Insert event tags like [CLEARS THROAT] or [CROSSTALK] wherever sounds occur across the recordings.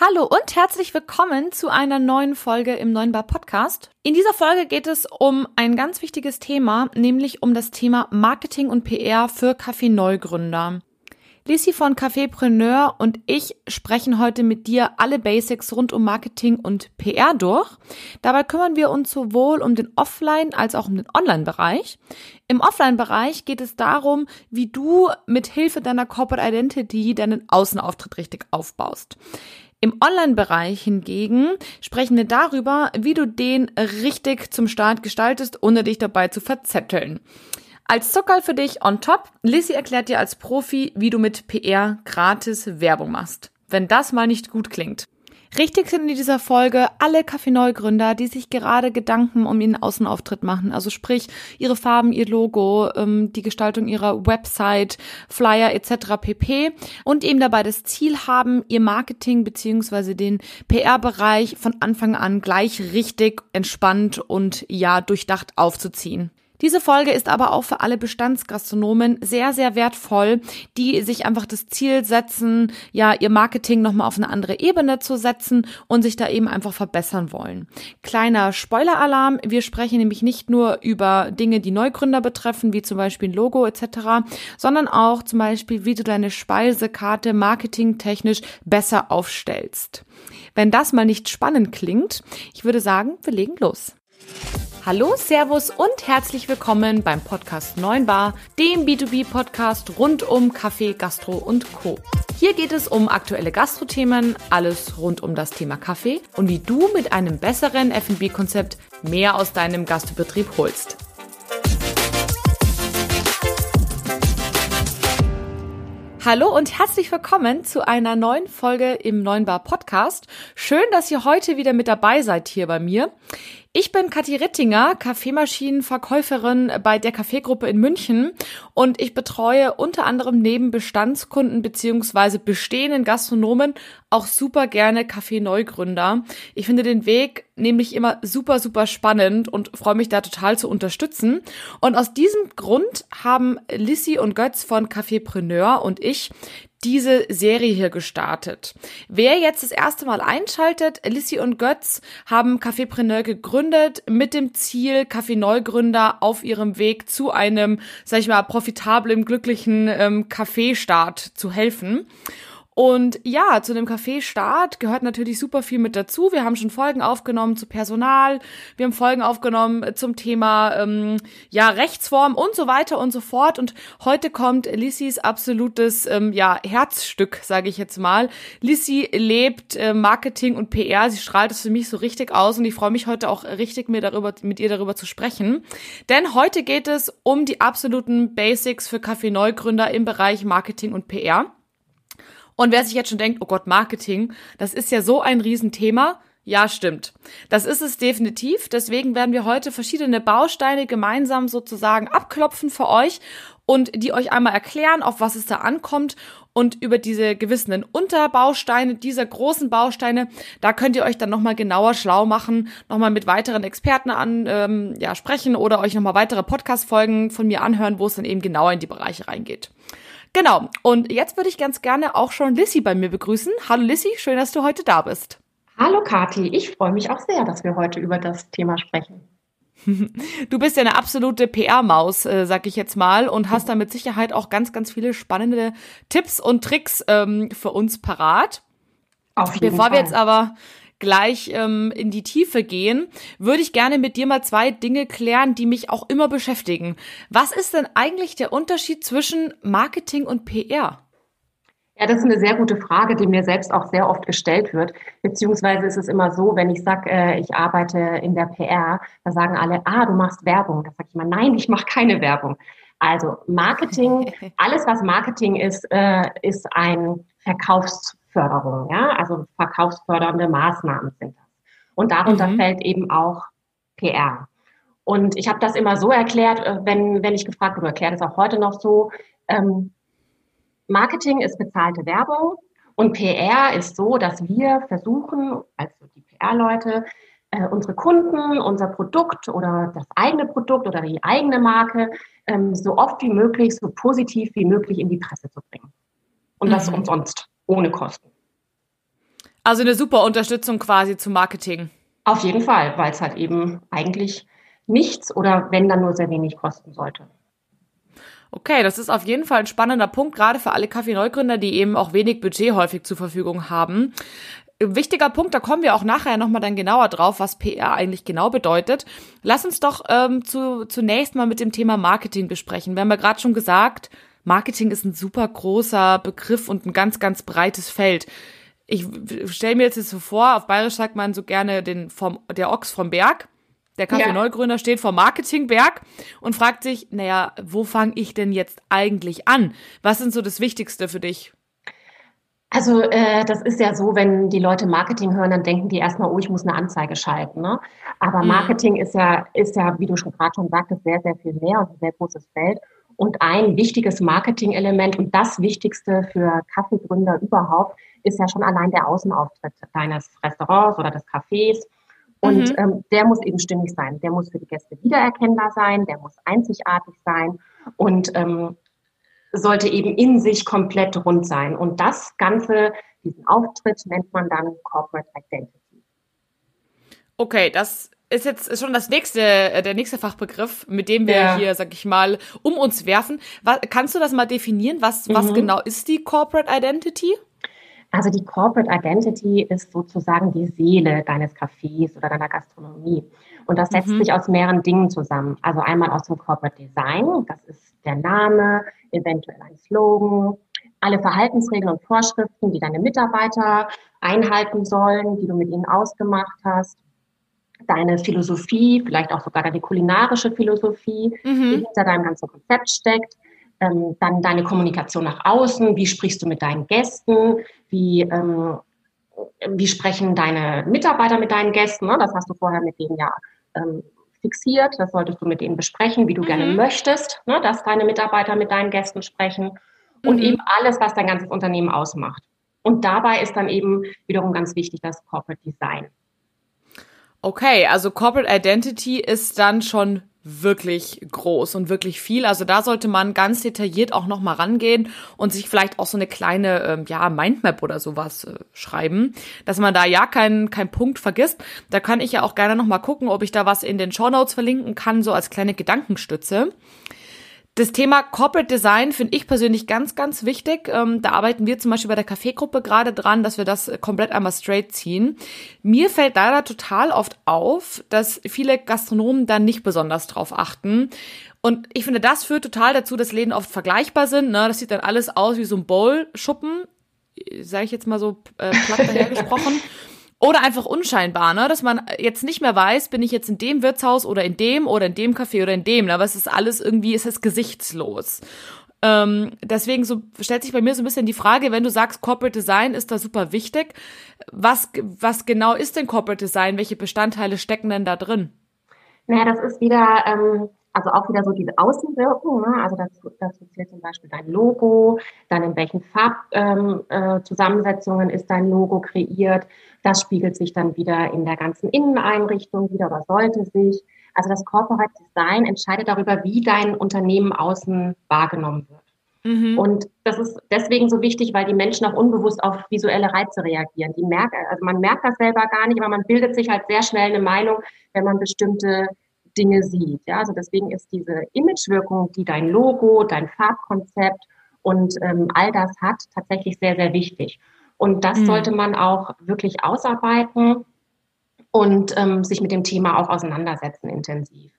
Hallo und herzlich willkommen zu einer neuen Folge im Neuen Bar Podcast. In dieser Folge geht es um ein ganz wichtiges Thema, nämlich um das Thema Marketing und PR für Kaffee-Neugründer. Lisi von Cafépreneur und ich sprechen heute mit dir alle Basics rund um Marketing und PR durch. Dabei kümmern wir uns sowohl um den Offline- als auch um den Online-Bereich. Im Offline-Bereich geht es darum, wie du mit Hilfe deiner Corporate Identity deinen Außenauftritt richtig aufbaust. Im Online-Bereich hingegen sprechen wir darüber, wie du den richtig zum Start gestaltest, ohne dich dabei zu verzetteln. Als Zuckerl für dich on top, Lissy erklärt dir als Profi, wie du mit PR gratis Werbung machst. Wenn das mal nicht gut klingt. Richtig sind in dieser Folge alle Kaffee-Neugründer, die sich gerade Gedanken um ihren Außenauftritt machen. Also sprich, ihre Farben, ihr Logo, ähm, die Gestaltung ihrer Website, Flyer etc. pp. Und eben dabei das Ziel haben, ihr Marketing beziehungsweise den PR-Bereich von Anfang an gleich richtig entspannt und ja durchdacht aufzuziehen. Diese Folge ist aber auch für alle Bestandsgastronomen sehr, sehr wertvoll, die sich einfach das Ziel setzen, ja, ihr Marketing nochmal auf eine andere Ebene zu setzen und sich da eben einfach verbessern wollen. Kleiner Spoiler-Alarm, wir sprechen nämlich nicht nur über Dinge, die Neugründer betreffen, wie zum Beispiel ein Logo etc., sondern auch zum Beispiel, wie du deine Speisekarte marketingtechnisch besser aufstellst. Wenn das mal nicht spannend klingt, ich würde sagen, wir legen los. Hallo, Servus und herzlich willkommen beim Podcast 9 Bar, dem B2B-Podcast rund um Kaffee, Gastro und Co. Hier geht es um aktuelle Gastrothemen, alles rund um das Thema Kaffee und wie du mit einem besseren F&B-Konzept mehr aus deinem Gastbetrieb holst. Hallo und herzlich willkommen zu einer neuen Folge im Neuen Bar Podcast. Schön, dass ihr heute wieder mit dabei seid hier bei mir. Ich bin Kathi Rittinger, Kaffeemaschinenverkäuferin bei der Kaffeegruppe in München und ich betreue unter anderem neben Bestandskunden beziehungsweise bestehenden Gastronomen auch super gerne Kaffee-Neugründer. Ich finde den Weg nämlich immer super, super spannend und freue mich da total zu unterstützen. Und aus diesem Grund haben Lissy und Götz von Kaffeepreneur und ich diese Serie hier gestartet. Wer jetzt das erste Mal einschaltet, Lissy und Götz haben Cafépreneur gegründet mit dem Ziel, Kaffee-Neugründer auf ihrem Weg zu einem, sag ich mal, profitablen, glücklichen ähm, Kaffeestart zu helfen. Und ja, zu dem Café-Start gehört natürlich super viel mit dazu. Wir haben schon Folgen aufgenommen zu Personal, wir haben Folgen aufgenommen zum Thema ähm, ja Rechtsform und so weiter und so fort. Und heute kommt Lissys absolutes ähm, ja Herzstück, sage ich jetzt mal. Lissy lebt äh, Marketing und PR. Sie strahlt es für mich so richtig aus und ich freue mich heute auch richtig mir darüber mit ihr darüber zu sprechen. Denn heute geht es um die absoluten Basics für Kaffee-Neugründer im Bereich Marketing und PR. Und wer sich jetzt schon denkt, oh Gott, Marketing, das ist ja so ein Riesenthema. Ja, stimmt. Das ist es definitiv. Deswegen werden wir heute verschiedene Bausteine gemeinsam sozusagen abklopfen für euch und die euch einmal erklären, auf was es da ankommt und über diese gewissen Unterbausteine dieser großen Bausteine, da könnt ihr euch dann nochmal genauer schlau machen, nochmal mit weiteren Experten an, ähm, ja, sprechen oder euch nochmal weitere Podcast-Folgen von mir anhören, wo es dann eben genauer in die Bereiche reingeht. Genau. Und jetzt würde ich ganz gerne auch schon Lissy bei mir begrüßen. Hallo Lissy, schön, dass du heute da bist. Hallo Kathi, ich freue mich auch sehr, dass wir heute über das Thema sprechen. Du bist ja eine absolute PR-Maus, äh, sag ich jetzt mal, und hast da mit Sicherheit auch ganz, ganz viele spannende Tipps und Tricks ähm, für uns parat. Auf jeden Bevor Fall. wir jetzt aber gleich ähm, in die Tiefe gehen, würde ich gerne mit dir mal zwei Dinge klären, die mich auch immer beschäftigen. Was ist denn eigentlich der Unterschied zwischen Marketing und PR? Ja, das ist eine sehr gute Frage, die mir selbst auch sehr oft gestellt wird. Beziehungsweise ist es immer so, wenn ich sage, äh, ich arbeite in der PR, da sagen alle, ah, du machst Werbung. Da sage ich immer, nein, ich mache keine Werbung. Also Marketing, [LAUGHS] alles was Marketing ist, äh, ist ein Verkaufs Verkaufsförderung, ja, also verkaufsfördernde Maßnahmen sind das. Und darunter mhm. fällt eben auch PR. Und ich habe das immer so erklärt, äh, wenn, wenn ich gefragt wurde, erklärt es auch heute noch so, ähm, Marketing ist bezahlte Werbung und PR ist so, dass wir versuchen, also die PR-Leute, äh, unsere Kunden, unser Produkt oder das eigene Produkt oder die eigene Marke ähm, so oft wie möglich, so positiv wie möglich in die Presse zu bringen. Und mhm. das umsonst ohne Kosten. Also eine super Unterstützung quasi zum Marketing. Auf jeden Fall, weil es halt eben eigentlich nichts oder wenn dann nur sehr wenig kosten sollte. Okay, das ist auf jeden Fall ein spannender Punkt, gerade für alle Kaffee-Neugründer, die eben auch wenig Budget häufig zur Verfügung haben. Wichtiger Punkt, da kommen wir auch nachher nochmal dann genauer drauf, was PR eigentlich genau bedeutet. Lass uns doch ähm, zu, zunächst mal mit dem Thema Marketing besprechen. Wir haben ja gerade schon gesagt, Marketing ist ein super großer Begriff und ein ganz, ganz breites Feld. Ich stelle mir jetzt so vor, auf Bayerisch sagt man so gerne den vom, der Ochs vom Berg. Der Kaffee-Neugründer ja. steht vor Marketingberg und fragt sich, naja, wo fange ich denn jetzt eigentlich an? Was sind so das Wichtigste für dich? Also äh, das ist ja so, wenn die Leute Marketing hören, dann denken die erstmal, oh, ich muss eine Anzeige schalten. Ne? Aber mhm. Marketing ist ja, ist ja, wie du schon gerade schon sagtest, sehr, sehr viel mehr und ein sehr großes Feld. Und ein wichtiges Marketing-Element und das Wichtigste für Kaffeegründer überhaupt ist ja schon allein der Außenauftritt deines Restaurants oder des Cafés. Und mhm. ähm, der muss eben stimmig sein. Der muss für die Gäste wiedererkennbar sein, der muss einzigartig sein und ähm, sollte eben in sich komplett rund sein. Und das Ganze, diesen Auftritt, nennt man dann Corporate Identity. Okay, das ist jetzt schon das nächste, äh, der nächste Fachbegriff, mit dem wir ja. hier, sag ich mal, um uns werfen. Was, kannst du das mal definieren? Was, was mhm. genau ist die Corporate Identity? Also die Corporate Identity ist sozusagen die Seele deines Cafés oder deiner Gastronomie. Und das setzt mhm. sich aus mehreren Dingen zusammen. Also einmal aus dem Corporate Design, das ist der Name, eventuell ein Slogan, alle Verhaltensregeln und Vorschriften, die deine Mitarbeiter einhalten sollen, die du mit ihnen ausgemacht hast, deine Philosophie, vielleicht auch sogar deine kulinarische Philosophie, mhm. die hinter deinem ganzen Konzept steckt ähm, dann deine Kommunikation nach außen, wie sprichst du mit deinen Gästen, wie, ähm, wie sprechen deine Mitarbeiter mit deinen Gästen, ne? das hast du vorher mit denen ja ähm, fixiert, das solltest du mit denen besprechen, wie du mhm. gerne möchtest, ne? dass deine Mitarbeiter mit deinen Gästen sprechen und mhm. eben alles, was dein ganzes Unternehmen ausmacht. Und dabei ist dann eben wiederum ganz wichtig das Corporate Design. Okay, also Corporate Identity ist dann schon wirklich groß und wirklich viel. Also da sollte man ganz detailliert auch noch mal rangehen und sich vielleicht auch so eine kleine ähm, ja Mindmap oder sowas äh, schreiben, dass man da ja keinen kein Punkt vergisst. Da kann ich ja auch gerne noch mal gucken, ob ich da was in den Show Notes verlinken kann, so als kleine Gedankenstütze. Das Thema Corporate Design finde ich persönlich ganz, ganz wichtig. Ähm, da arbeiten wir zum Beispiel bei der Kaffeegruppe gerade dran, dass wir das komplett einmal straight ziehen. Mir fällt leider total oft auf, dass viele Gastronomen dann nicht besonders drauf achten. Und ich finde, das führt total dazu, dass Läden oft vergleichbar sind. Ne? Das sieht dann alles aus wie so ein Bowl-Schuppen, sage ich jetzt mal so äh, platt dahergesprochen. [LAUGHS] Oder einfach unscheinbar, ne? dass man jetzt nicht mehr weiß, bin ich jetzt in dem Wirtshaus oder in dem oder in dem Café oder in dem, ne? aber es ist alles irgendwie, es ist gesichtslos. Ähm, deswegen so stellt sich bei mir so ein bisschen die Frage, wenn du sagst, Corporate Design ist da super wichtig, was, was genau ist denn Corporate Design? Welche Bestandteile stecken denn da drin? Naja, das ist wieder, ähm, also auch wieder so diese Außenwirkung. Ne? Also dazu, dazu zählt zum Beispiel dein Logo, dann in welchen Farbzusammensetzungen ähm, äh, ist dein Logo kreiert. Das spiegelt sich dann wieder in der ganzen Inneneinrichtung wieder oder sollte sich. Also das Corporate Design entscheidet darüber, wie dein Unternehmen außen wahrgenommen wird. Mhm. Und das ist deswegen so wichtig, weil die Menschen auch unbewusst auf visuelle Reize reagieren. Die merken, also man merkt das selber gar nicht, aber man bildet sich halt sehr schnell eine Meinung, wenn man bestimmte Dinge sieht. Ja, also deswegen ist diese Imagewirkung, die dein Logo, dein Farbkonzept und ähm, all das hat, tatsächlich sehr, sehr wichtig. Und das mhm. sollte man auch wirklich ausarbeiten und ähm, sich mit dem Thema auch auseinandersetzen intensiv.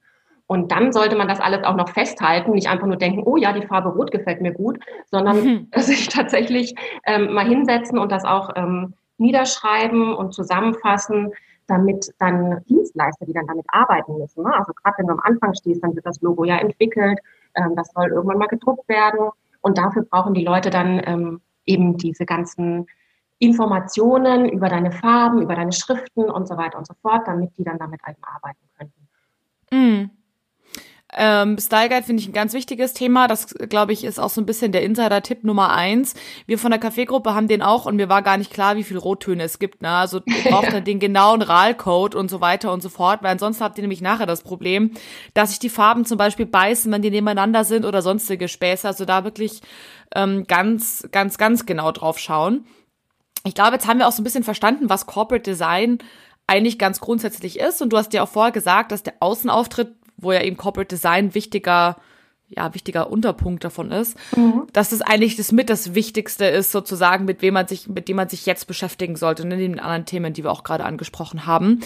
Und dann sollte man das alles auch noch festhalten, nicht einfach nur denken, oh ja, die Farbe Rot gefällt mir gut, sondern mhm. [LAUGHS] sich tatsächlich ähm, mal hinsetzen und das auch ähm, niederschreiben und zusammenfassen, damit dann Dienstleister, die dann damit arbeiten müssen. Ne? Also gerade wenn du am Anfang stehst, dann wird das Logo ja entwickelt, ähm, das soll irgendwann mal gedruckt werden und dafür brauchen die Leute dann ähm, eben diese ganzen Informationen über deine Farben, über deine Schriften und so weiter und so fort, damit die dann damit eben arbeiten könnten. Mm. Ähm, Style Guide finde ich ein ganz wichtiges Thema. Das, glaube ich, ist auch so ein bisschen der Insider-Tipp Nummer eins. Wir von der Kaffeegruppe haben den auch und mir war gar nicht klar, wie viele Rottöne es gibt. Ne? Also ihr braucht dann [LAUGHS] den genauen RAL-Code und so weiter und so fort, weil ansonsten habt ihr nämlich nachher das Problem, dass sich die Farben zum Beispiel beißen, wenn die nebeneinander sind oder sonstige Späße. Also da wirklich ähm, ganz, ganz, ganz genau drauf schauen. ich glaube, jetzt haben wir auch so ein bisschen verstanden, was Corporate Design eigentlich ganz grundsätzlich ist. Und du hast ja auch vorher gesagt, dass der Außenauftritt, wo ja eben Corporate Design wichtiger ja, wichtiger Unterpunkt davon ist, mhm. dass es eigentlich das mit das Wichtigste ist, sozusagen, mit wem man sich, mit dem man sich jetzt beschäftigen sollte, neben den anderen Themen, die wir auch gerade angesprochen haben.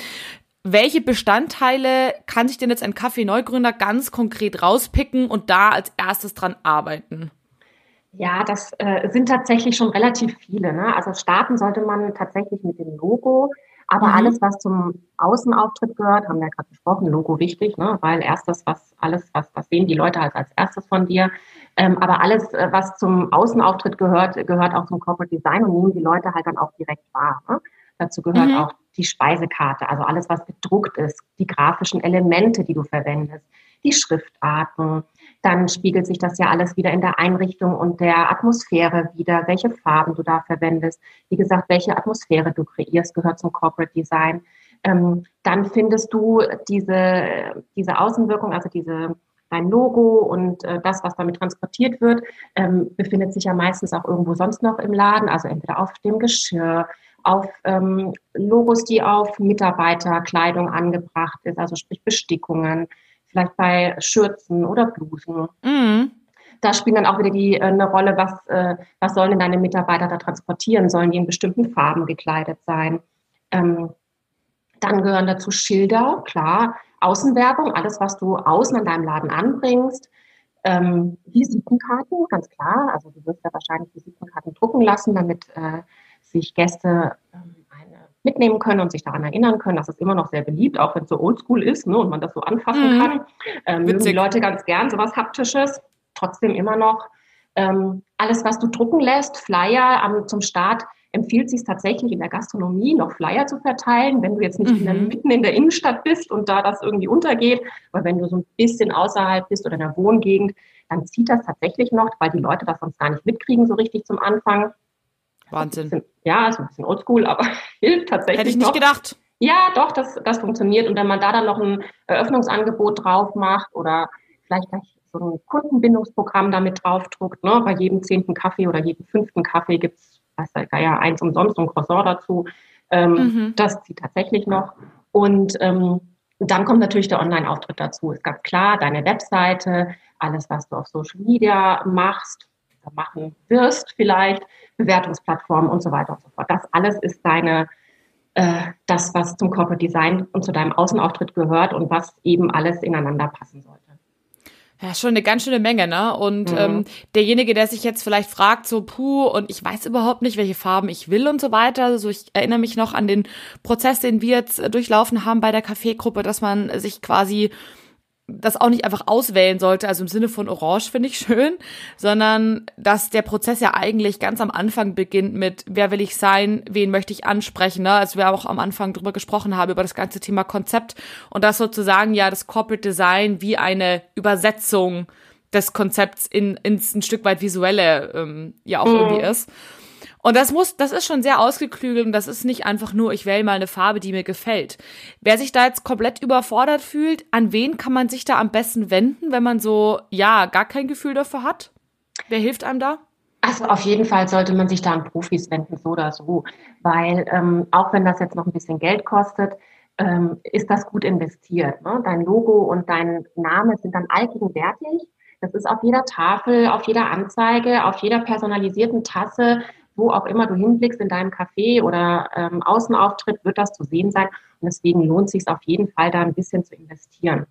Welche Bestandteile kann sich denn jetzt ein Kaffee-Neugründer ganz konkret rauspicken und da als erstes dran arbeiten? Ja, das äh, sind tatsächlich schon relativ viele. Ne? Also starten sollte man tatsächlich mit dem Logo. Aber mhm. alles, was zum Außenauftritt gehört, haben wir ja gerade besprochen, Logo wichtig, ne? weil erstes, was alles, was, was sehen die Leute halt als erstes von dir. Ähm, aber alles, äh, was zum Außenauftritt gehört, gehört auch zum Corporate Design und nehmen die Leute halt dann auch direkt wahr. Ne? Dazu gehört mhm. auch die Speisekarte, also alles, was bedruckt ist, die grafischen Elemente, die du verwendest, die Schriftarten, dann spiegelt sich das ja alles wieder in der Einrichtung und der Atmosphäre wieder, welche Farben du da verwendest. Wie gesagt, welche Atmosphäre du kreierst, gehört zum Corporate Design. Ähm, dann findest du diese, diese Außenwirkung, also diese, dein Logo und äh, das, was damit transportiert wird, ähm, befindet sich ja meistens auch irgendwo sonst noch im Laden, also entweder auf dem Geschirr, auf ähm, Logos, die auf Mitarbeiterkleidung angebracht ist, also sprich Bestickungen, vielleicht bei Schürzen oder Blusen. Mhm. Da spielen dann auch wieder die äh, eine Rolle, was, äh, was sollen denn deine Mitarbeiter da transportieren? Sollen die in bestimmten Farben gekleidet sein? Ähm, dann gehören dazu Schilder, klar, Außenwerbung, alles, was du außen an deinem Laden anbringst. Ähm, Visitenkarten, ganz klar. Also du wirst ja wahrscheinlich Visitenkarten drucken lassen, damit äh, sich Gäste ähm, mitnehmen können und sich daran erinnern können. Das ist immer noch sehr beliebt, auch wenn es so oldschool ist ne, und man das so anfassen mhm. kann. Ähm, mögen die Leute ganz gern sowas Haptisches. Trotzdem immer noch ähm, alles, was du drucken lässt, Flyer am, zum Start, empfiehlt sich tatsächlich in der Gastronomie noch Flyer zu verteilen, wenn du jetzt nicht mhm. in der, mhm. mitten in der Innenstadt bist und da das irgendwie untergeht. Aber wenn du so ein bisschen außerhalb bist oder in der Wohngegend, dann zieht das tatsächlich noch, weil die Leute das sonst gar nicht mitkriegen so richtig zum Anfang. Wahnsinn. Bisschen, ja, ist ein bisschen oldschool, aber [LAUGHS] hilft tatsächlich. Hätte ich nicht noch. gedacht. Ja, doch, das, das funktioniert. Und wenn man da dann noch ein Eröffnungsangebot drauf macht oder vielleicht gleich so ein Kundenbindungsprogramm damit draufdruckt, ne? bei jedem zehnten Kaffee oder jedem fünften Kaffee gibt es, weiß der ja eins umsonst und Croissant dazu. Ähm, mhm. Das zieht tatsächlich noch. Und ähm, dann kommt natürlich der Online-Auftritt dazu. Ist ganz klar, deine Webseite, alles, was du auf Social Media machst, machen wirst vielleicht, Bewertungsplattformen und so weiter und so fort. Das alles ist deine, äh, das, was zum Corporate Design und zu deinem Außenauftritt gehört und was eben alles ineinander passen sollte. Ja, schon eine ganz schöne Menge, ne? Und mhm. ähm, derjenige, der sich jetzt vielleicht fragt, so, puh, und ich weiß überhaupt nicht, welche Farben ich will und so weiter. Also ich erinnere mich noch an den Prozess, den wir jetzt durchlaufen haben bei der Kaffeegruppe, dass man sich quasi das auch nicht einfach auswählen sollte, also im Sinne von Orange finde ich schön, sondern dass der Prozess ja eigentlich ganz am Anfang beginnt mit, wer will ich sein, wen möchte ich ansprechen, ne? als wir auch am Anfang drüber gesprochen haben, über das ganze Thema Konzept und das sozusagen ja das Corporate Design wie eine Übersetzung des Konzepts in, ins ein Stück weit visuelle ähm, ja auch mhm. irgendwie ist. Und das muss, das ist schon sehr ausgeklügelt und das ist nicht einfach nur, ich wähle mal eine Farbe, die mir gefällt. Wer sich da jetzt komplett überfordert fühlt, an wen kann man sich da am besten wenden, wenn man so, ja, gar kein Gefühl dafür hat? Wer hilft einem da? Also auf jeden Fall sollte man sich da an Profis wenden, so oder so. Weil ähm, auch wenn das jetzt noch ein bisschen Geld kostet, ähm, ist das gut investiert. Ne? Dein Logo und dein Name sind dann allgegenwärtig. Das ist auf jeder Tafel, auf jeder Anzeige, auf jeder personalisierten Tasse wo auch immer du hinblickst in deinem Café oder ähm, Außenauftritt, wird das zu sehen sein. Und deswegen lohnt es sich auf jeden Fall, da ein bisschen zu investieren.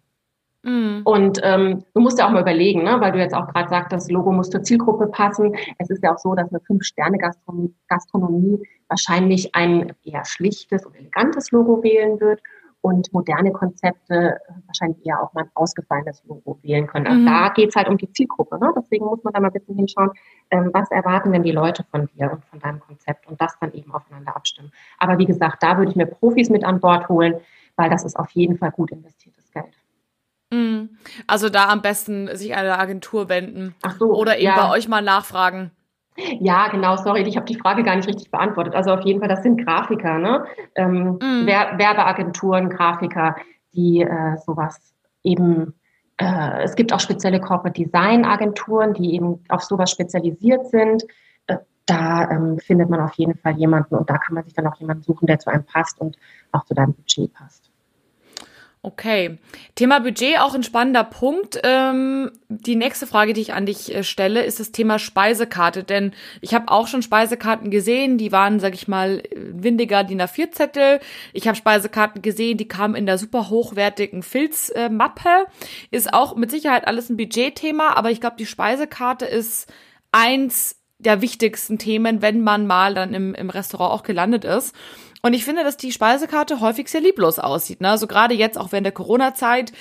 Mhm. Und ähm, du musst ja auch mal überlegen, ne, weil du jetzt auch gerade sagst, das Logo muss zur Zielgruppe passen. Es ist ja auch so, dass eine Fünf-Sterne-Gastronomie wahrscheinlich ein eher schlichtes und elegantes Logo wählen wird und moderne Konzepte wahrscheinlich eher auch mal ein ausgefallenes Logo wählen können. Also mhm. da geht es halt um die Zielgruppe. Ne? Deswegen muss man da mal ein bisschen hinschauen, ähm, was erwarten denn die Leute von dir und von deinem Konzept und das dann eben aufeinander abstimmen. Aber wie gesagt, da würde ich mir Profis mit an Bord holen, weil das ist auf jeden Fall gut investiertes Geld. Mhm. Also da am besten sich an eine Agentur wenden Ach so, oder eben ja. bei euch mal nachfragen. Ja, genau, sorry, ich habe die Frage gar nicht richtig beantwortet. Also auf jeden Fall, das sind Grafiker, ne? Ähm, mm. Werbeagenturen, Grafiker, die äh, sowas eben, äh, es gibt auch spezielle Corporate Design Agenturen, die eben auf sowas spezialisiert sind. Äh, da ähm, findet man auf jeden Fall jemanden und da kann man sich dann auch jemanden suchen, der zu einem passt und auch zu deinem Budget passt. Okay. Thema Budget auch ein spannender Punkt. Ähm, die nächste Frage, die ich an dich äh, stelle, ist das Thema Speisekarte. Denn ich habe auch schon Speisekarten gesehen, die waren, sag ich mal, windiger DIN A4-Zettel. Ich habe Speisekarten gesehen, die kamen in der super hochwertigen Filzmappe. Ist auch mit Sicherheit alles ein Budgetthema, aber ich glaube, die Speisekarte ist eins der wichtigsten Themen, wenn man mal dann im, im Restaurant auch gelandet ist. Und ich finde, dass die Speisekarte häufig sehr lieblos aussieht. Ne? Also gerade jetzt, auch während der Corona-Zeit,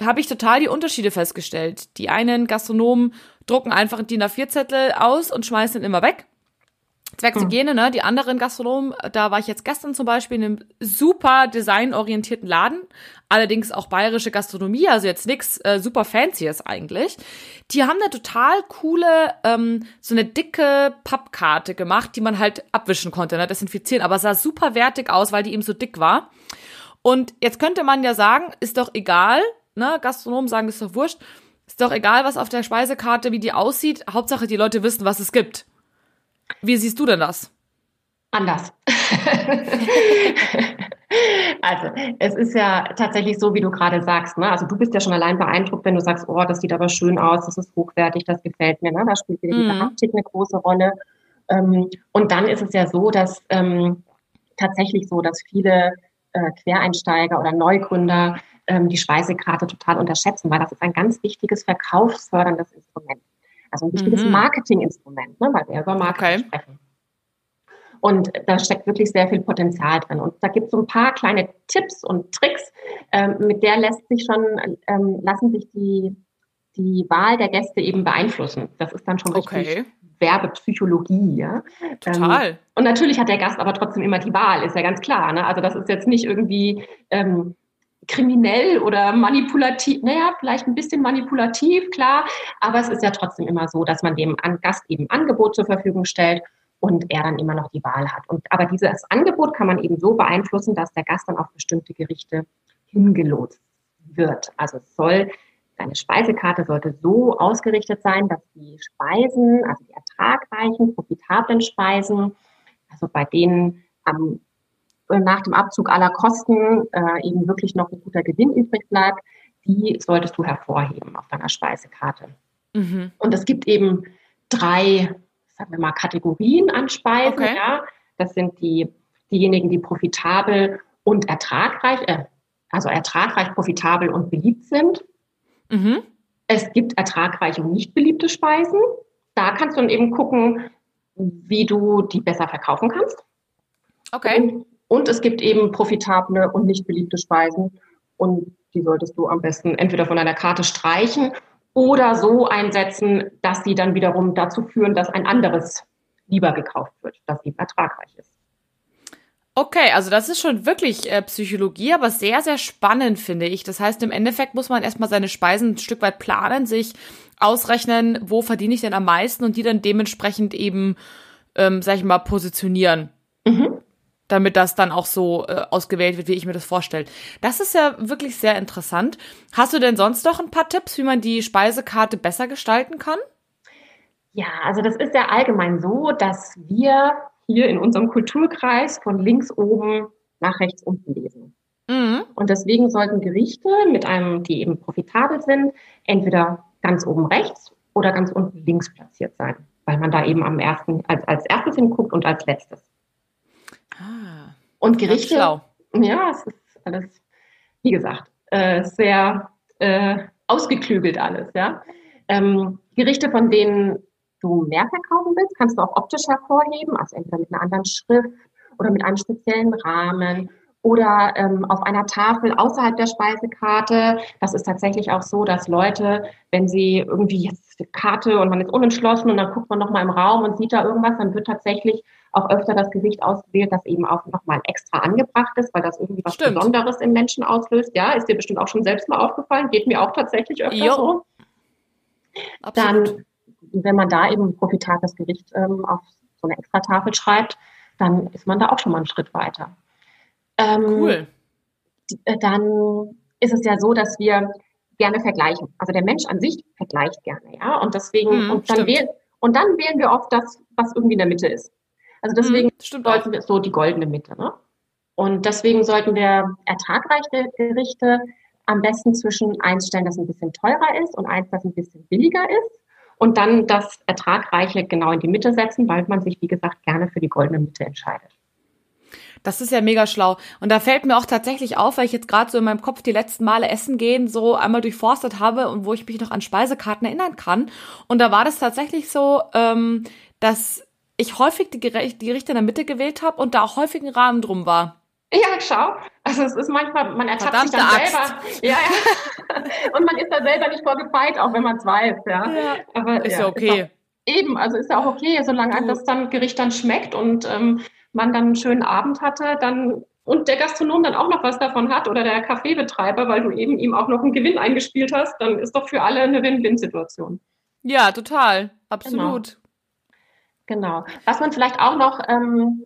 habe ich total die Unterschiede festgestellt. Die einen Gastronomen drucken einfach DIN A4-Zettel aus und schmeißen ihn immer weg. Zweckshygiene, hm. ne? Die anderen Gastronomen, da war ich jetzt gestern zum Beispiel in einem super designorientierten Laden, allerdings auch bayerische Gastronomie, also jetzt nix äh, super fancyes eigentlich. Die haben eine total coole, ähm, so eine dicke Pappkarte gemacht, die man halt abwischen konnte, ne? desinfizieren, aber sah super wertig aus, weil die eben so dick war. Und jetzt könnte man ja sagen, ist doch egal, ne? Gastronomen sagen, ist doch wurscht. Ist doch egal, was auf der Speisekarte, wie die aussieht. Hauptsache, die Leute wissen, was es gibt. Wie siehst du denn das? Anders. [LAUGHS] also, es ist ja tatsächlich so, wie du gerade sagst. Ne? Also, du bist ja schon allein beeindruckt, wenn du sagst, oh, das sieht aber schön aus, das ist hochwertig, das gefällt mir. Ne? Da spielt wieder mhm. diese Haptik eine große Rolle. Ähm, und dann ist es ja so, dass ähm, tatsächlich so, dass viele äh, Quereinsteiger oder Neugründer ähm, die Speisekarte total unterschätzen, weil das ist ein ganz wichtiges verkaufsförderndes Instrument. Also ein wichtiges mhm. Marketinginstrument, ne, weil wir über Marketing okay. sprechen. Und da steckt wirklich sehr viel Potenzial drin. Und da gibt es so ein paar kleine Tipps und Tricks, ähm, mit der lässt sich schon, ähm, lassen sich die, die Wahl der Gäste eben beeinflussen. Das ist dann schon richtig okay. Werbepsychologie, ja. Total. Ähm, und natürlich hat der Gast aber trotzdem immer die Wahl, ist ja ganz klar. Ne? Also das ist jetzt nicht irgendwie ähm, kriminell oder manipulativ, naja, vielleicht ein bisschen manipulativ, klar, aber es ist ja trotzdem immer so, dass man dem Gast eben Angebot zur Verfügung stellt und er dann immer noch die Wahl hat. Und, aber dieses Angebot kann man eben so beeinflussen, dass der Gast dann auf bestimmte Gerichte hingelotst wird. Also soll, deine Speisekarte sollte so ausgerichtet sein, dass die Speisen, also die ertragreichen, profitablen Speisen, also bei denen am nach dem Abzug aller Kosten äh, eben wirklich noch ein guter Gewinn übrig bleibt, die solltest du hervorheben auf deiner Speisekarte. Mhm. Und es gibt eben drei, sagen wir mal, Kategorien an Speisen. Okay. Ja. Das sind die, diejenigen, die profitabel und ertragreich, äh, also ertragreich, profitabel und beliebt sind. Mhm. Es gibt ertragreiche und nicht beliebte Speisen. Da kannst du dann eben gucken, wie du die besser verkaufen kannst. Okay. Und und es gibt eben profitable und nicht beliebte Speisen. Und die solltest du am besten entweder von deiner Karte streichen oder so einsetzen, dass sie dann wiederum dazu führen, dass ein anderes lieber gekauft wird, das eben ertragreich ist. Okay, also das ist schon wirklich äh, Psychologie, aber sehr, sehr spannend, finde ich. Das heißt, im Endeffekt muss man erstmal seine Speisen ein Stück weit planen, sich ausrechnen, wo verdiene ich denn am meisten und die dann dementsprechend eben, ähm, sag ich mal, positionieren. Damit das dann auch so äh, ausgewählt wird, wie ich mir das vorstelle. Das ist ja wirklich sehr interessant. Hast du denn sonst noch ein paar Tipps, wie man die Speisekarte besser gestalten kann? Ja, also das ist ja allgemein so, dass wir hier in unserem Kulturkreis von links oben nach rechts unten lesen. Mhm. Und deswegen sollten Gerichte mit einem, die eben profitabel sind, entweder ganz oben rechts oder ganz unten links platziert sein, weil man da eben am ersten, als, als erstes hinguckt und als letztes. Ah, und Gerichte, ja, es ist alles, wie gesagt, äh, sehr äh, ausgeklügelt alles, ja. Ähm, Gerichte, von denen du mehr verkaufen willst, kannst du auch optisch hervorheben, also entweder mit einer anderen Schrift oder mit einem speziellen Rahmen oder ähm, auf einer Tafel außerhalb der Speisekarte. Das ist tatsächlich auch so, dass Leute, wenn sie irgendwie jetzt die Karte und man ist unentschlossen und dann guckt man nochmal im Raum und sieht da irgendwas, dann wird tatsächlich auch öfter das Gesicht ausgewählt, das eben auch nochmal extra angebracht ist, weil das irgendwie was Stimmt. Besonderes im Menschen auslöst. Ja, ist dir bestimmt auch schon selbst mal aufgefallen, geht mir auch tatsächlich öfter jo. so. Absolut. Dann, wenn man da eben ein profitables Gericht ähm, auf so eine extra Tafel schreibt, dann ist man da auch schon mal einen Schritt weiter. Ähm, cool. Äh, dann ist es ja so, dass wir gerne vergleichen. Also der Mensch an sich vergleicht gerne, ja. Und deswegen, mhm, und dann wählt, Und dann wählen wir oft das, was irgendwie in der Mitte ist. Also deswegen mhm, sollten wir so die goldene Mitte. Ne? Und deswegen sollten wir ertragreiche Gerichte am besten zwischen eins stellen, das ein bisschen teurer ist und eins, das ein bisschen billiger ist. Und dann das Ertragreiche genau in die Mitte setzen, weil man sich, wie gesagt, gerne für die goldene Mitte entscheidet. Das ist ja mega schlau. Und da fällt mir auch tatsächlich auf, weil ich jetzt gerade so in meinem Kopf die letzten Male Essen gehen so einmal durchforstet habe und wo ich mich noch an Speisekarten erinnern kann. Und da war das tatsächlich so, ähm, dass ich häufig die Gerichte in der Mitte gewählt habe und da auch häufig ein Rahmen drum war. Ja, schau. Also es ist manchmal, man ertappt Verdammte sich dann Axt. selber. Ja, ja. [LAUGHS] Und man ist da selber nicht vorgefeit, auch wenn man es weiß, ja. ja. Aber ist ja okay. Ist auch, eben, also ist ja auch okay, solange einem das dann Gericht dann schmeckt und ähm, man dann einen schönen Abend hatte, dann und der Gastronom dann auch noch was davon hat oder der Kaffeebetreiber, weil du eben ihm auch noch einen Gewinn eingespielt hast, dann ist doch für alle eine Win-Win-Situation. Ja, total. Absolut. Genau. Genau. Was man vielleicht auch noch ähm,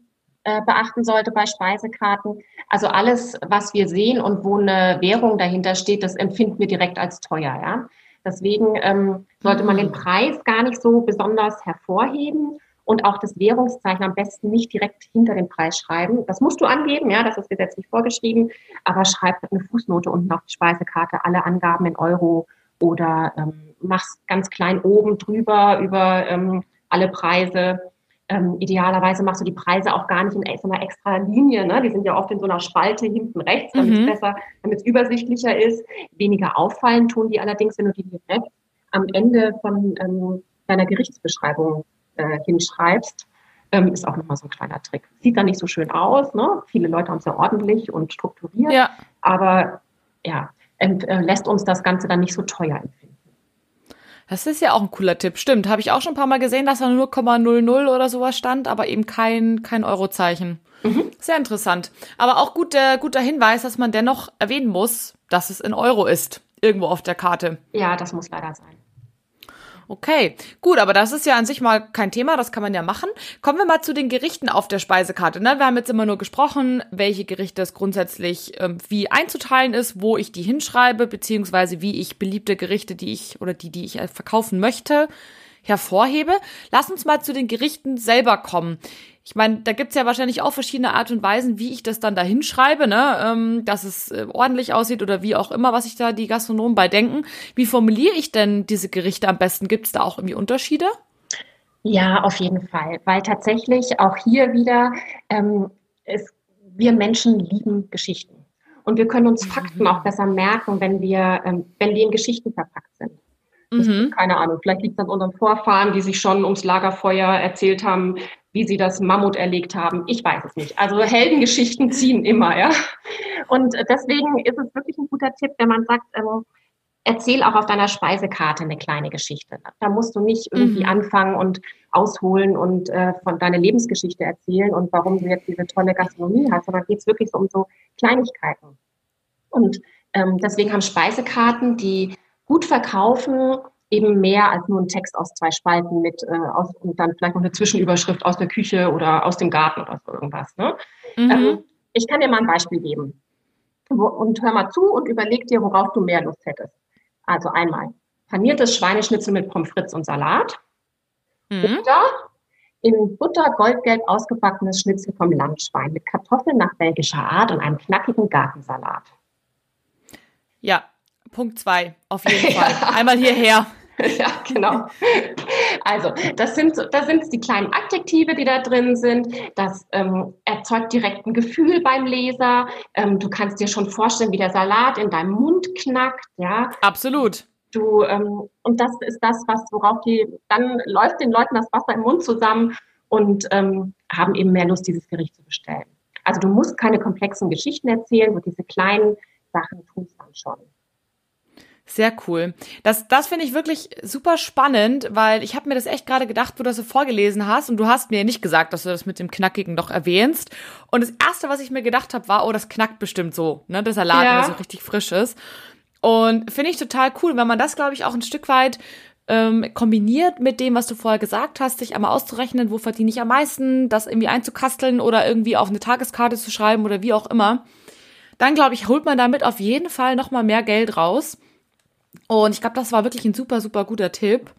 äh, beachten sollte bei Speisekarten. Also alles, was wir sehen und wo eine Währung dahinter steht, das empfinden wir direkt als teuer. Ja? Deswegen ähm, sollte man den mhm. Preis gar nicht so besonders hervorheben und auch das Währungszeichen am besten nicht direkt hinter den Preis schreiben. Das musst du angeben, ja, das ist gesetzlich vorgeschrieben, aber schreib eine Fußnote unten auf die Speisekarte, alle Angaben in Euro oder ähm, mach's ganz klein oben drüber über ähm, alle Preise ähm, idealerweise machst du die Preise auch gar nicht in so einer extra Linie. Ne? Die sind ja oft in so einer Spalte hinten rechts, damit es mhm. besser, damit es übersichtlicher ist. Weniger auffallen tun die allerdings, wenn du die direkt am Ende von ähm, deiner Gerichtsbeschreibung äh, hinschreibst. Ähm, ist auch nochmal so ein kleiner Trick. Sieht dann nicht so schön aus. Ne? Viele Leute haben es ja ordentlich und strukturiert. Ja. Aber ja, ent, äh, lässt uns das Ganze dann nicht so teuer empfinden. Das ist ja auch ein cooler Tipp. Stimmt, habe ich auch schon ein paar Mal gesehen, dass da nur 0,00 oder sowas stand, aber eben kein, kein Eurozeichen. Mhm. Sehr interessant. Aber auch guter, guter Hinweis, dass man dennoch erwähnen muss, dass es in Euro ist. Irgendwo auf der Karte. Ja, das muss leider sein. Okay, gut, aber das ist ja an sich mal kein Thema, das kann man ja machen. Kommen wir mal zu den Gerichten auf der Speisekarte. Ne? Wir haben jetzt immer nur gesprochen, welche Gerichte es grundsätzlich ähm, wie einzuteilen ist, wo ich die hinschreibe, beziehungsweise wie ich beliebte Gerichte, die ich oder die, die ich äh, verkaufen möchte, hervorhebe. Lass uns mal zu den Gerichten selber kommen ich meine, da gibt's ja wahrscheinlich auch verschiedene Art und Weisen, wie ich das dann da hinschreibe, ne? ähm, dass es äh, ordentlich aussieht oder wie auch immer, was sich da die Gastronomen bei denken. Wie formuliere ich denn diese Gerichte am besten? Gibt's da auch irgendwie Unterschiede? Ja, auf jeden Fall, weil tatsächlich auch hier wieder, ähm, es, wir Menschen lieben Geschichten. Und wir können uns Fakten mhm. auch besser merken, wenn wir, ähm, wenn die in Geschichten verpackt sind. Mhm. Keine Ahnung, vielleicht liegt es an unseren Vorfahren, die sich schon ums Lagerfeuer erzählt haben, wie sie das Mammut erlegt haben. Ich weiß es nicht. Also Heldengeschichten ziehen immer, ja. Und deswegen ist es wirklich ein guter Tipp, wenn man sagt, ähm, erzähl auch auf deiner Speisekarte eine kleine Geschichte. Da musst du nicht irgendwie mhm. anfangen und ausholen und äh, von deiner Lebensgeschichte erzählen und warum du jetzt diese tolle Gastronomie hast, sondern geht es wirklich so um so Kleinigkeiten. Und ähm, deswegen haben Speisekarten, die gut verkaufen, eben mehr als nur ein Text aus zwei Spalten mit äh, aus, und dann vielleicht noch eine Zwischenüberschrift aus der Küche oder aus dem Garten oder so irgendwas. Ne? Mhm. Ähm, ich kann dir mal ein Beispiel geben. Und hör mal zu und überleg dir, worauf du mehr Lust hättest. Also einmal paniertes Schweineschnitzel mit Pommes frites und Salat. Mhm. Oder in Butter goldgelb ausgebackenes Schnitzel vom Landschwein mit Kartoffeln nach belgischer Art und einem knackigen Gartensalat. Ja, Punkt zwei, auf [LAUGHS] jeden Fall. Einmal hierher. [LAUGHS] Ja, genau. Also, das sind, das sind die kleinen Adjektive, die da drin sind. Das ähm, erzeugt direkt ein Gefühl beim Leser. Ähm, du kannst dir schon vorstellen, wie der Salat in deinem Mund knackt, ja. Absolut. Du, ähm, und das ist das, was, worauf die, dann läuft den Leuten das Wasser im Mund zusammen und ähm, haben eben mehr Lust, dieses Gericht zu bestellen. Also du musst keine komplexen Geschichten erzählen, und diese kleinen Sachen tun es dann schon. Sehr cool. Das, das finde ich wirklich super spannend, weil ich habe mir das echt gerade gedacht, wo du das so vorgelesen hast und du hast mir nicht gesagt, dass du das mit dem Knackigen doch erwähnst. Und das Erste, was ich mir gedacht habe, war, oh, das knackt bestimmt so, ne, der Salat, ja. der so richtig frisch ist. Und finde ich total cool, wenn man das, glaube ich, auch ein Stück weit ähm, kombiniert mit dem, was du vorher gesagt hast, sich einmal auszurechnen, wo verdiene ich am meisten, das irgendwie einzukasteln oder irgendwie auf eine Tageskarte zu schreiben oder wie auch immer. Dann, glaube ich, holt man damit auf jeden Fall nochmal mehr Geld raus. Und ich glaube, das war wirklich ein super, super guter Tipp.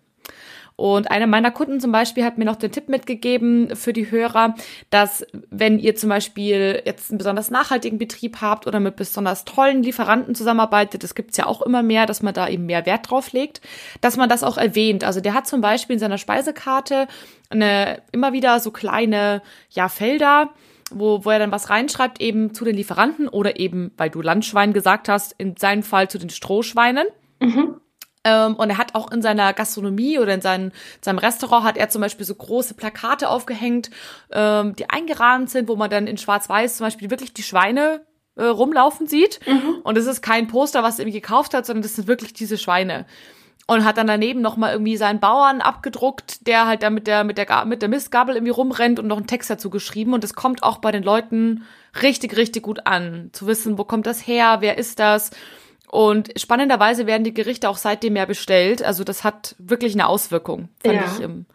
Und einer meiner Kunden zum Beispiel hat mir noch den Tipp mitgegeben für die Hörer, dass wenn ihr zum Beispiel jetzt einen besonders nachhaltigen Betrieb habt oder mit besonders tollen Lieferanten zusammenarbeitet, das gibt's ja auch immer mehr, dass man da eben mehr Wert drauf legt, dass man das auch erwähnt. Also der hat zum Beispiel in seiner Speisekarte eine, immer wieder so kleine, ja, Felder, wo, wo er dann was reinschreibt, eben zu den Lieferanten oder eben, weil du Landschwein gesagt hast, in seinem Fall zu den Strohschweinen. Mhm. Ähm, und er hat auch in seiner Gastronomie oder in seinem, seinem Restaurant hat er zum Beispiel so große Plakate aufgehängt, ähm, die eingerahmt sind, wo man dann in Schwarz-Weiß zum Beispiel wirklich die Schweine äh, rumlaufen sieht. Mhm. Und es ist kein Poster, was er irgendwie gekauft hat, sondern das sind wirklich diese Schweine. Und hat dann daneben noch mal irgendwie seinen Bauern abgedruckt, der halt da mit der, mit der, mit der Mistgabel irgendwie rumrennt und noch einen Text dazu geschrieben. Und es kommt auch bei den Leuten richtig, richtig gut an. Zu wissen, wo kommt das her, wer ist das? Und spannenderweise werden die Gerichte auch seitdem mehr bestellt. Also das hat wirklich eine Auswirkung. Fand ja. ich ähm,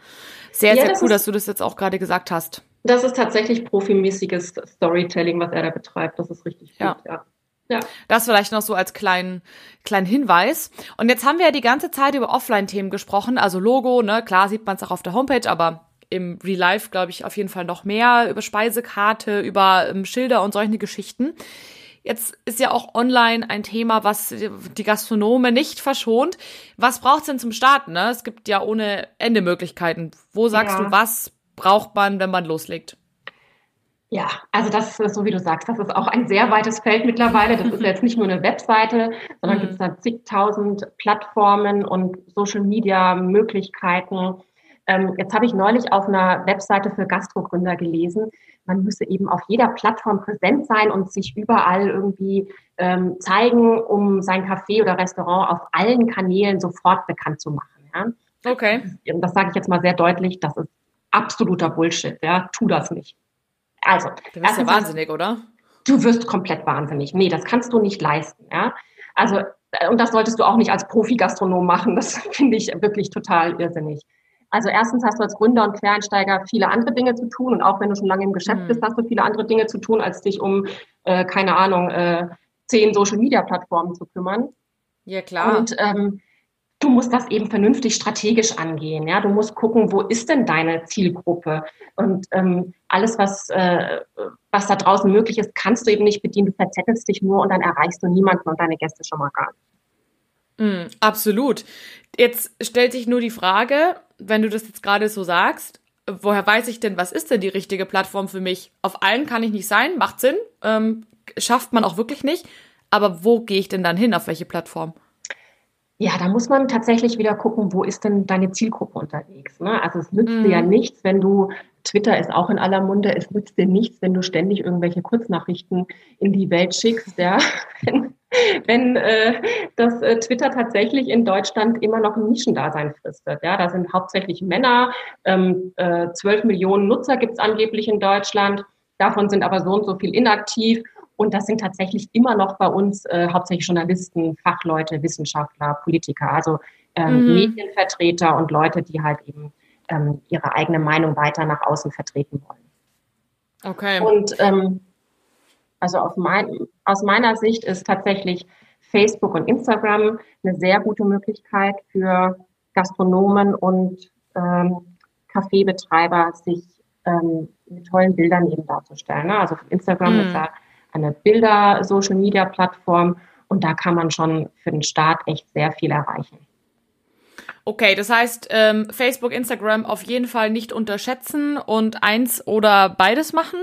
sehr, ja, sehr das cool, ist, dass du das jetzt auch gerade gesagt hast. Das ist tatsächlich profimäßiges Storytelling, was er da betreibt. Das ist richtig ja. gut, ja. Ja. Das vielleicht noch so als kleinen, kleinen Hinweis. Und jetzt haben wir ja die ganze Zeit über Offline-Themen gesprochen, also Logo, ne, klar sieht man es auch auf der Homepage, aber im Real Life, glaube ich, auf jeden Fall noch mehr über Speisekarte, über ähm, Schilder und solche Geschichten. Jetzt ist ja auch online ein Thema, was die Gastronome nicht verschont. Was braucht's denn zum Starten? Ne? Es gibt ja ohne Ende Möglichkeiten. Wo sagst ja. du, was braucht man, wenn man loslegt? Ja, also das ist so wie du sagst, das ist auch ein sehr weites Feld mittlerweile. Das ist jetzt nicht nur eine Webseite, sondern mhm. gibt es da zigtausend Plattformen und Social Media Möglichkeiten. Ähm, jetzt habe ich neulich auf einer Webseite für Gastrogründer gelesen, man müsse eben auf jeder Plattform präsent sein und sich überall irgendwie ähm, zeigen, um sein Café oder Restaurant auf allen Kanälen sofort bekannt zu machen. Ja? Okay. Und das sage ich jetzt mal sehr deutlich, das ist absoluter Bullshit. Ja? Tu das nicht. Also, du wirst ja wahnsinnig, oder? Du wirst komplett wahnsinnig. Nee, das kannst du nicht leisten. Ja? Also, äh, und das solltest du auch nicht als Profi-Gastronom machen. Das [LAUGHS] finde ich wirklich total irrsinnig. Also erstens hast du als Gründer und Quereinsteiger viele andere Dinge zu tun und auch wenn du schon lange im Geschäft mhm. bist, hast du viele andere Dinge zu tun, als dich um, äh, keine Ahnung, äh, zehn Social-Media-Plattformen zu kümmern. Ja, klar. Und ähm, du musst das eben vernünftig strategisch angehen. Ja, du musst gucken, wo ist denn deine Zielgruppe? Und ähm, alles, was, äh, was da draußen möglich ist, kannst du eben nicht bedienen. Du verzettelst dich nur und dann erreichst du niemanden und deine Gäste schon mal gar nicht. Mm, absolut. Jetzt stellt sich nur die Frage, wenn du das jetzt gerade so sagst, woher weiß ich denn, was ist denn die richtige Plattform für mich? Auf allen kann ich nicht sein, macht Sinn, ähm, schafft man auch wirklich nicht. Aber wo gehe ich denn dann hin, auf welche Plattform? Ja, da muss man tatsächlich wieder gucken, wo ist denn deine Zielgruppe unterwegs. Ne? Also es nützt mm. dir ja mhm. nichts, wenn du, Twitter ist auch in aller Munde, es nützt dir nichts, wenn du ständig irgendwelche Kurznachrichten in die Welt schickst, ja. [LAUGHS] wenn [LAUGHS] äh, das äh, Twitter tatsächlich in Deutschland immer noch ein Nischendasein fristet. Ja, da sind hauptsächlich Männer. Ähm, äh, 12 Millionen Nutzer gibt es angeblich in Deutschland. Davon sind aber so und so viel inaktiv. Und das sind tatsächlich immer noch bei uns äh, hauptsächlich Journalisten, Fachleute, Wissenschaftler, Politiker, also ähm, mhm. Medienvertreter und Leute, die halt eben ähm, ihre eigene Meinung weiter nach außen vertreten wollen. Okay. Und ähm, also aus, mein, aus meiner Sicht ist tatsächlich Facebook und Instagram eine sehr gute Möglichkeit für Gastronomen und ähm, Kaffeebetreiber, sich ähm, mit tollen Bildern eben darzustellen. Ne? Also Instagram mm. ist ja eine Bilder-Social-Media-Plattform und da kann man schon für den Start echt sehr viel erreichen. Okay, das heißt, ähm, Facebook, Instagram auf jeden Fall nicht unterschätzen und eins oder beides machen.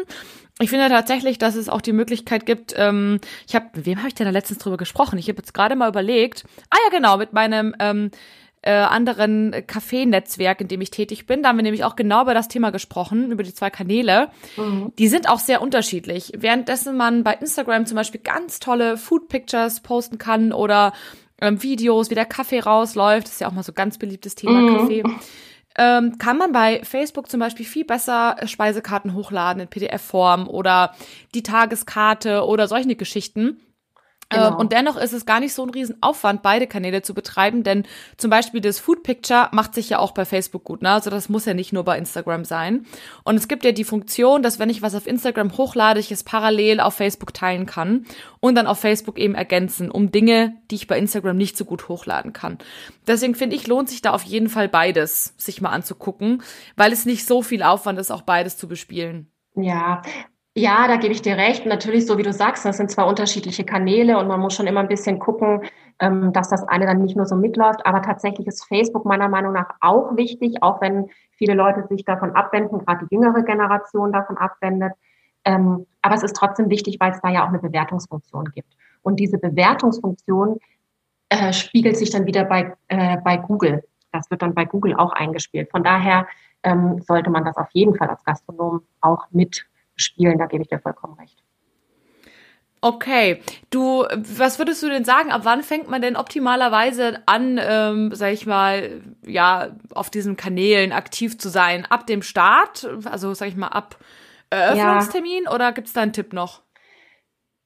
Ich finde tatsächlich, dass es auch die Möglichkeit gibt, ähm, ich habe, mit wem habe ich denn da letztens drüber gesprochen? Ich habe jetzt gerade mal überlegt, ah ja genau, mit meinem ähm, äh, anderen Café-Netzwerk, in dem ich tätig bin. Da haben wir nämlich auch genau über das Thema gesprochen, über die zwei Kanäle. Mhm. Die sind auch sehr unterschiedlich. Währenddessen man bei Instagram zum Beispiel ganz tolle Food Pictures posten kann oder ähm, Videos, wie der Kaffee rausläuft, das ist ja auch mal so ganz beliebtes Thema mhm. Kaffee ähm, kann man bei Facebook zum Beispiel viel besser Speisekarten hochladen in PDF-Form oder die Tageskarte oder solche Geschichten. Genau. Ähm, und dennoch ist es gar nicht so ein Riesenaufwand, beide Kanäle zu betreiben, denn zum Beispiel das Food Picture macht sich ja auch bei Facebook gut, ne? Also das muss ja nicht nur bei Instagram sein. Und es gibt ja die Funktion, dass wenn ich was auf Instagram hochlade, ich es parallel auf Facebook teilen kann und dann auf Facebook eben ergänzen, um Dinge, die ich bei Instagram nicht so gut hochladen kann. Deswegen finde ich, lohnt sich da auf jeden Fall beides, sich mal anzugucken, weil es nicht so viel Aufwand ist, auch beides zu bespielen. Ja, ja, da gebe ich dir recht. Natürlich, so wie du sagst, das sind zwar unterschiedliche Kanäle und man muss schon immer ein bisschen gucken, ähm, dass das eine dann nicht nur so mitläuft. Aber tatsächlich ist Facebook meiner Meinung nach auch wichtig, auch wenn viele Leute sich davon abwenden, gerade die jüngere Generation davon abwendet. Ähm, aber es ist trotzdem wichtig, weil es da ja auch eine Bewertungsfunktion gibt. Und diese Bewertungsfunktion äh, spiegelt sich dann wieder bei, äh, bei Google. Das wird dann bei Google auch eingespielt. Von daher ähm, sollte man das auf jeden Fall als Gastronom auch mit spielen. Da gebe ich dir vollkommen recht. Okay, du, was würdest du denn sagen? Ab wann fängt man denn optimalerweise an, ähm, sag ich mal, ja, auf diesen Kanälen aktiv zu sein? Ab dem Start, also sag ich mal, ab Eröffnungstermin ja. oder gibt es da einen Tipp noch?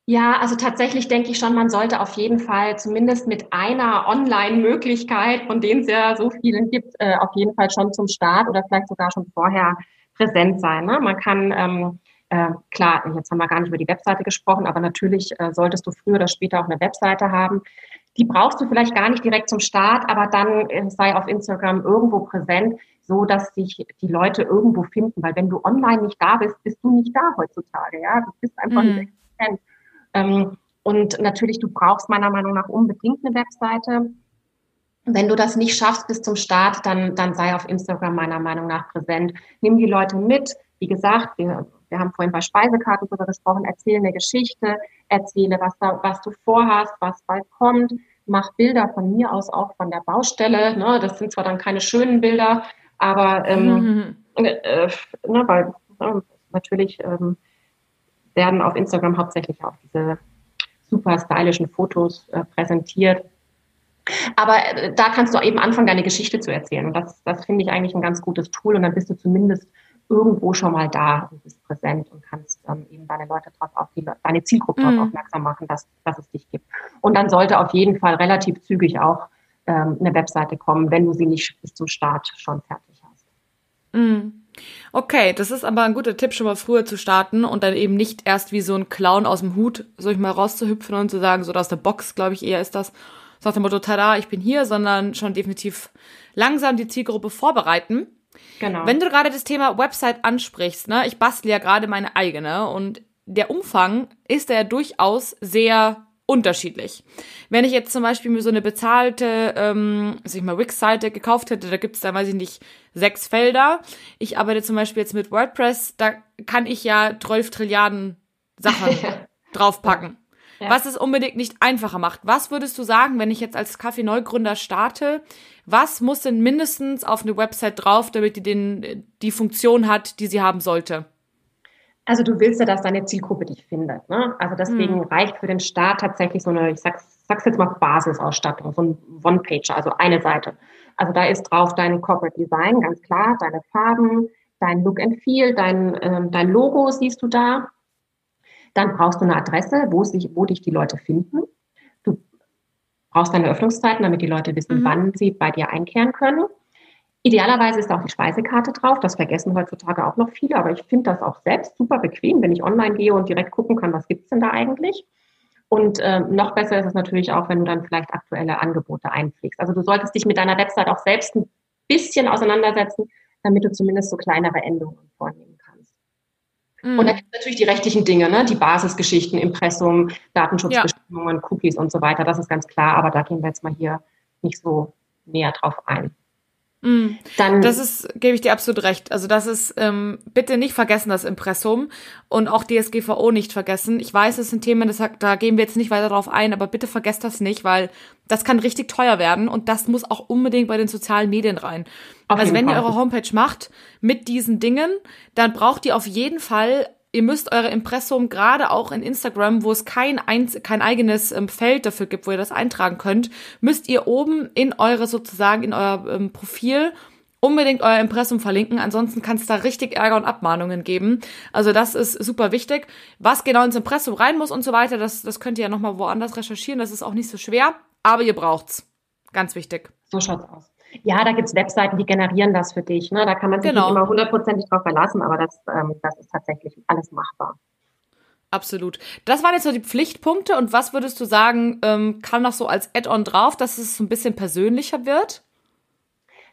Ja, also tatsächlich denke ich schon, man sollte auf jeden Fall zumindest mit einer Online-Möglichkeit, von denen es ja so vielen gibt, äh, auf jeden Fall schon zum Start oder vielleicht sogar schon vorher präsent sein. Ne? Man kann ähm, äh, klar, jetzt haben wir gar nicht über die Webseite gesprochen, aber natürlich äh, solltest du früher oder später auch eine Webseite haben. Die brauchst du vielleicht gar nicht direkt zum Start, aber dann äh, sei auf Instagram irgendwo präsent, so dass sich die Leute irgendwo finden. Weil wenn du online nicht da bist, bist du nicht da heutzutage. Ja, du bist einfach mhm. nicht existent. Ähm, und natürlich, du brauchst meiner Meinung nach unbedingt eine Webseite. Wenn du das nicht schaffst bis zum Start, dann, dann sei auf Instagram meiner Meinung nach präsent. Nimm die Leute mit. Wie gesagt, wir wir haben vorhin bei Speisekarten darüber gesprochen, erzähle eine Geschichte, erzähle, was, da, was du vorhast, was bald kommt, mach Bilder von mir aus auch von der Baustelle. Ne? Das sind zwar dann keine schönen Bilder, aber ähm, mhm. äh, ne, weil ne, natürlich ähm, werden auf Instagram hauptsächlich auch diese super stylischen Fotos äh, präsentiert. Aber äh, da kannst du eben anfangen, deine Geschichte zu erzählen. Und das, das finde ich eigentlich ein ganz gutes Tool. Und dann bist du zumindest irgendwo schon mal da und bist präsent und kannst ähm, eben deine Leute drauf auf die, deine Zielgruppe mhm. darauf aufmerksam machen, dass, dass es dich gibt. Und dann sollte auf jeden Fall relativ zügig auch ähm, eine Webseite kommen, wenn du sie nicht bis zum Start schon fertig hast. Mhm. Okay, das ist aber ein guter Tipp, schon mal früher zu starten und dann eben nicht erst wie so ein Clown aus dem Hut, so ich mal rauszuhüpfen und zu sagen, so aus der Box, glaube ich, eher ist das, so nach dem Motto, tada, ich bin hier, sondern schon definitiv langsam die Zielgruppe vorbereiten. Genau. Wenn du gerade das Thema Website ansprichst, ne, ich bastle ja gerade meine eigene und der Umfang ist ja durchaus sehr unterschiedlich. Wenn ich jetzt zum Beispiel mir so eine bezahlte, ähm, sag ich mal, Wix-Seite gekauft hätte, da gibt's da, weiß ich nicht, sechs Felder. Ich arbeite zum Beispiel jetzt mit WordPress, da kann ich ja 12 Trilliarden Sachen [LAUGHS] draufpacken. Ja. Was es unbedingt nicht einfacher macht. Was würdest du sagen, wenn ich jetzt als Kaffee-Neugründer starte? Was muss denn mindestens auf eine Website drauf, damit die den, die Funktion hat, die sie haben sollte? Also du willst ja, dass deine Zielgruppe dich findet. Ne? Also deswegen hm. reicht für den Start tatsächlich so eine, ich sag's, sag's jetzt mal Basisausstattung, so ein One-Pager, also eine Seite. Also da ist drauf dein Corporate Design, ganz klar, deine Farben, dein Look and Feel, dein, ähm, dein Logo siehst du da. Dann brauchst du eine Adresse, wo, sich, wo dich die Leute finden brauchst deine Öffnungszeiten, damit die Leute wissen, mhm. wann sie bei dir einkehren können. Idealerweise ist auch die Speisekarte drauf. Das vergessen heutzutage auch noch viele, aber ich finde das auch selbst super bequem, wenn ich online gehe und direkt gucken kann, was gibt's denn da eigentlich. Und äh, noch besser ist es natürlich auch, wenn du dann vielleicht aktuelle Angebote einpflegst. Also du solltest dich mit deiner Website auch selbst ein bisschen auseinandersetzen, damit du zumindest so kleinere Änderungen vornehmen Mhm. Und da gibt es natürlich die rechtlichen Dinge, ne? die Basisgeschichten, Impressum, Datenschutzbestimmungen, ja. Cookies und so weiter. Das ist ganz klar, aber da gehen wir jetzt mal hier nicht so näher drauf ein. Mhm. Dann, das ist, gebe ich dir absolut recht. Also das ist, ähm, bitte nicht vergessen, das Impressum und auch DSGVO nicht vergessen. Ich weiß, es sind Themen, das, da gehen wir jetzt nicht weiter drauf ein, aber bitte vergesst das nicht, weil das kann richtig teuer werden und das muss auch unbedingt bei den sozialen Medien rein. Auf also wenn Fall. ihr eure Homepage macht mit diesen Dingen, dann braucht ihr auf jeden Fall ihr müsst eure Impressum gerade auch in Instagram, wo es kein, ein, kein eigenes ähm, Feld dafür gibt, wo ihr das eintragen könnt, müsst ihr oben in eure sozusagen, in euer ähm, Profil unbedingt euer Impressum verlinken, ansonsten kann es da richtig Ärger und Abmahnungen geben. Also das ist super wichtig. Was genau ins Impressum rein muss und so weiter, das, das könnt ihr ja nochmal woanders recherchieren, das ist auch nicht so schwer, aber ihr braucht's. Ganz wichtig. So schaut's aus. Ja, da gibt's Webseiten, die generieren das für dich. Ne? Da kann man sich genau. nicht immer hundertprozentig drauf verlassen, aber das, ähm, das ist tatsächlich alles machbar. Absolut. Das waren jetzt so die Pflichtpunkte. Und was würdest du sagen, ähm, kann noch so als Add-on drauf, dass es ein bisschen persönlicher wird?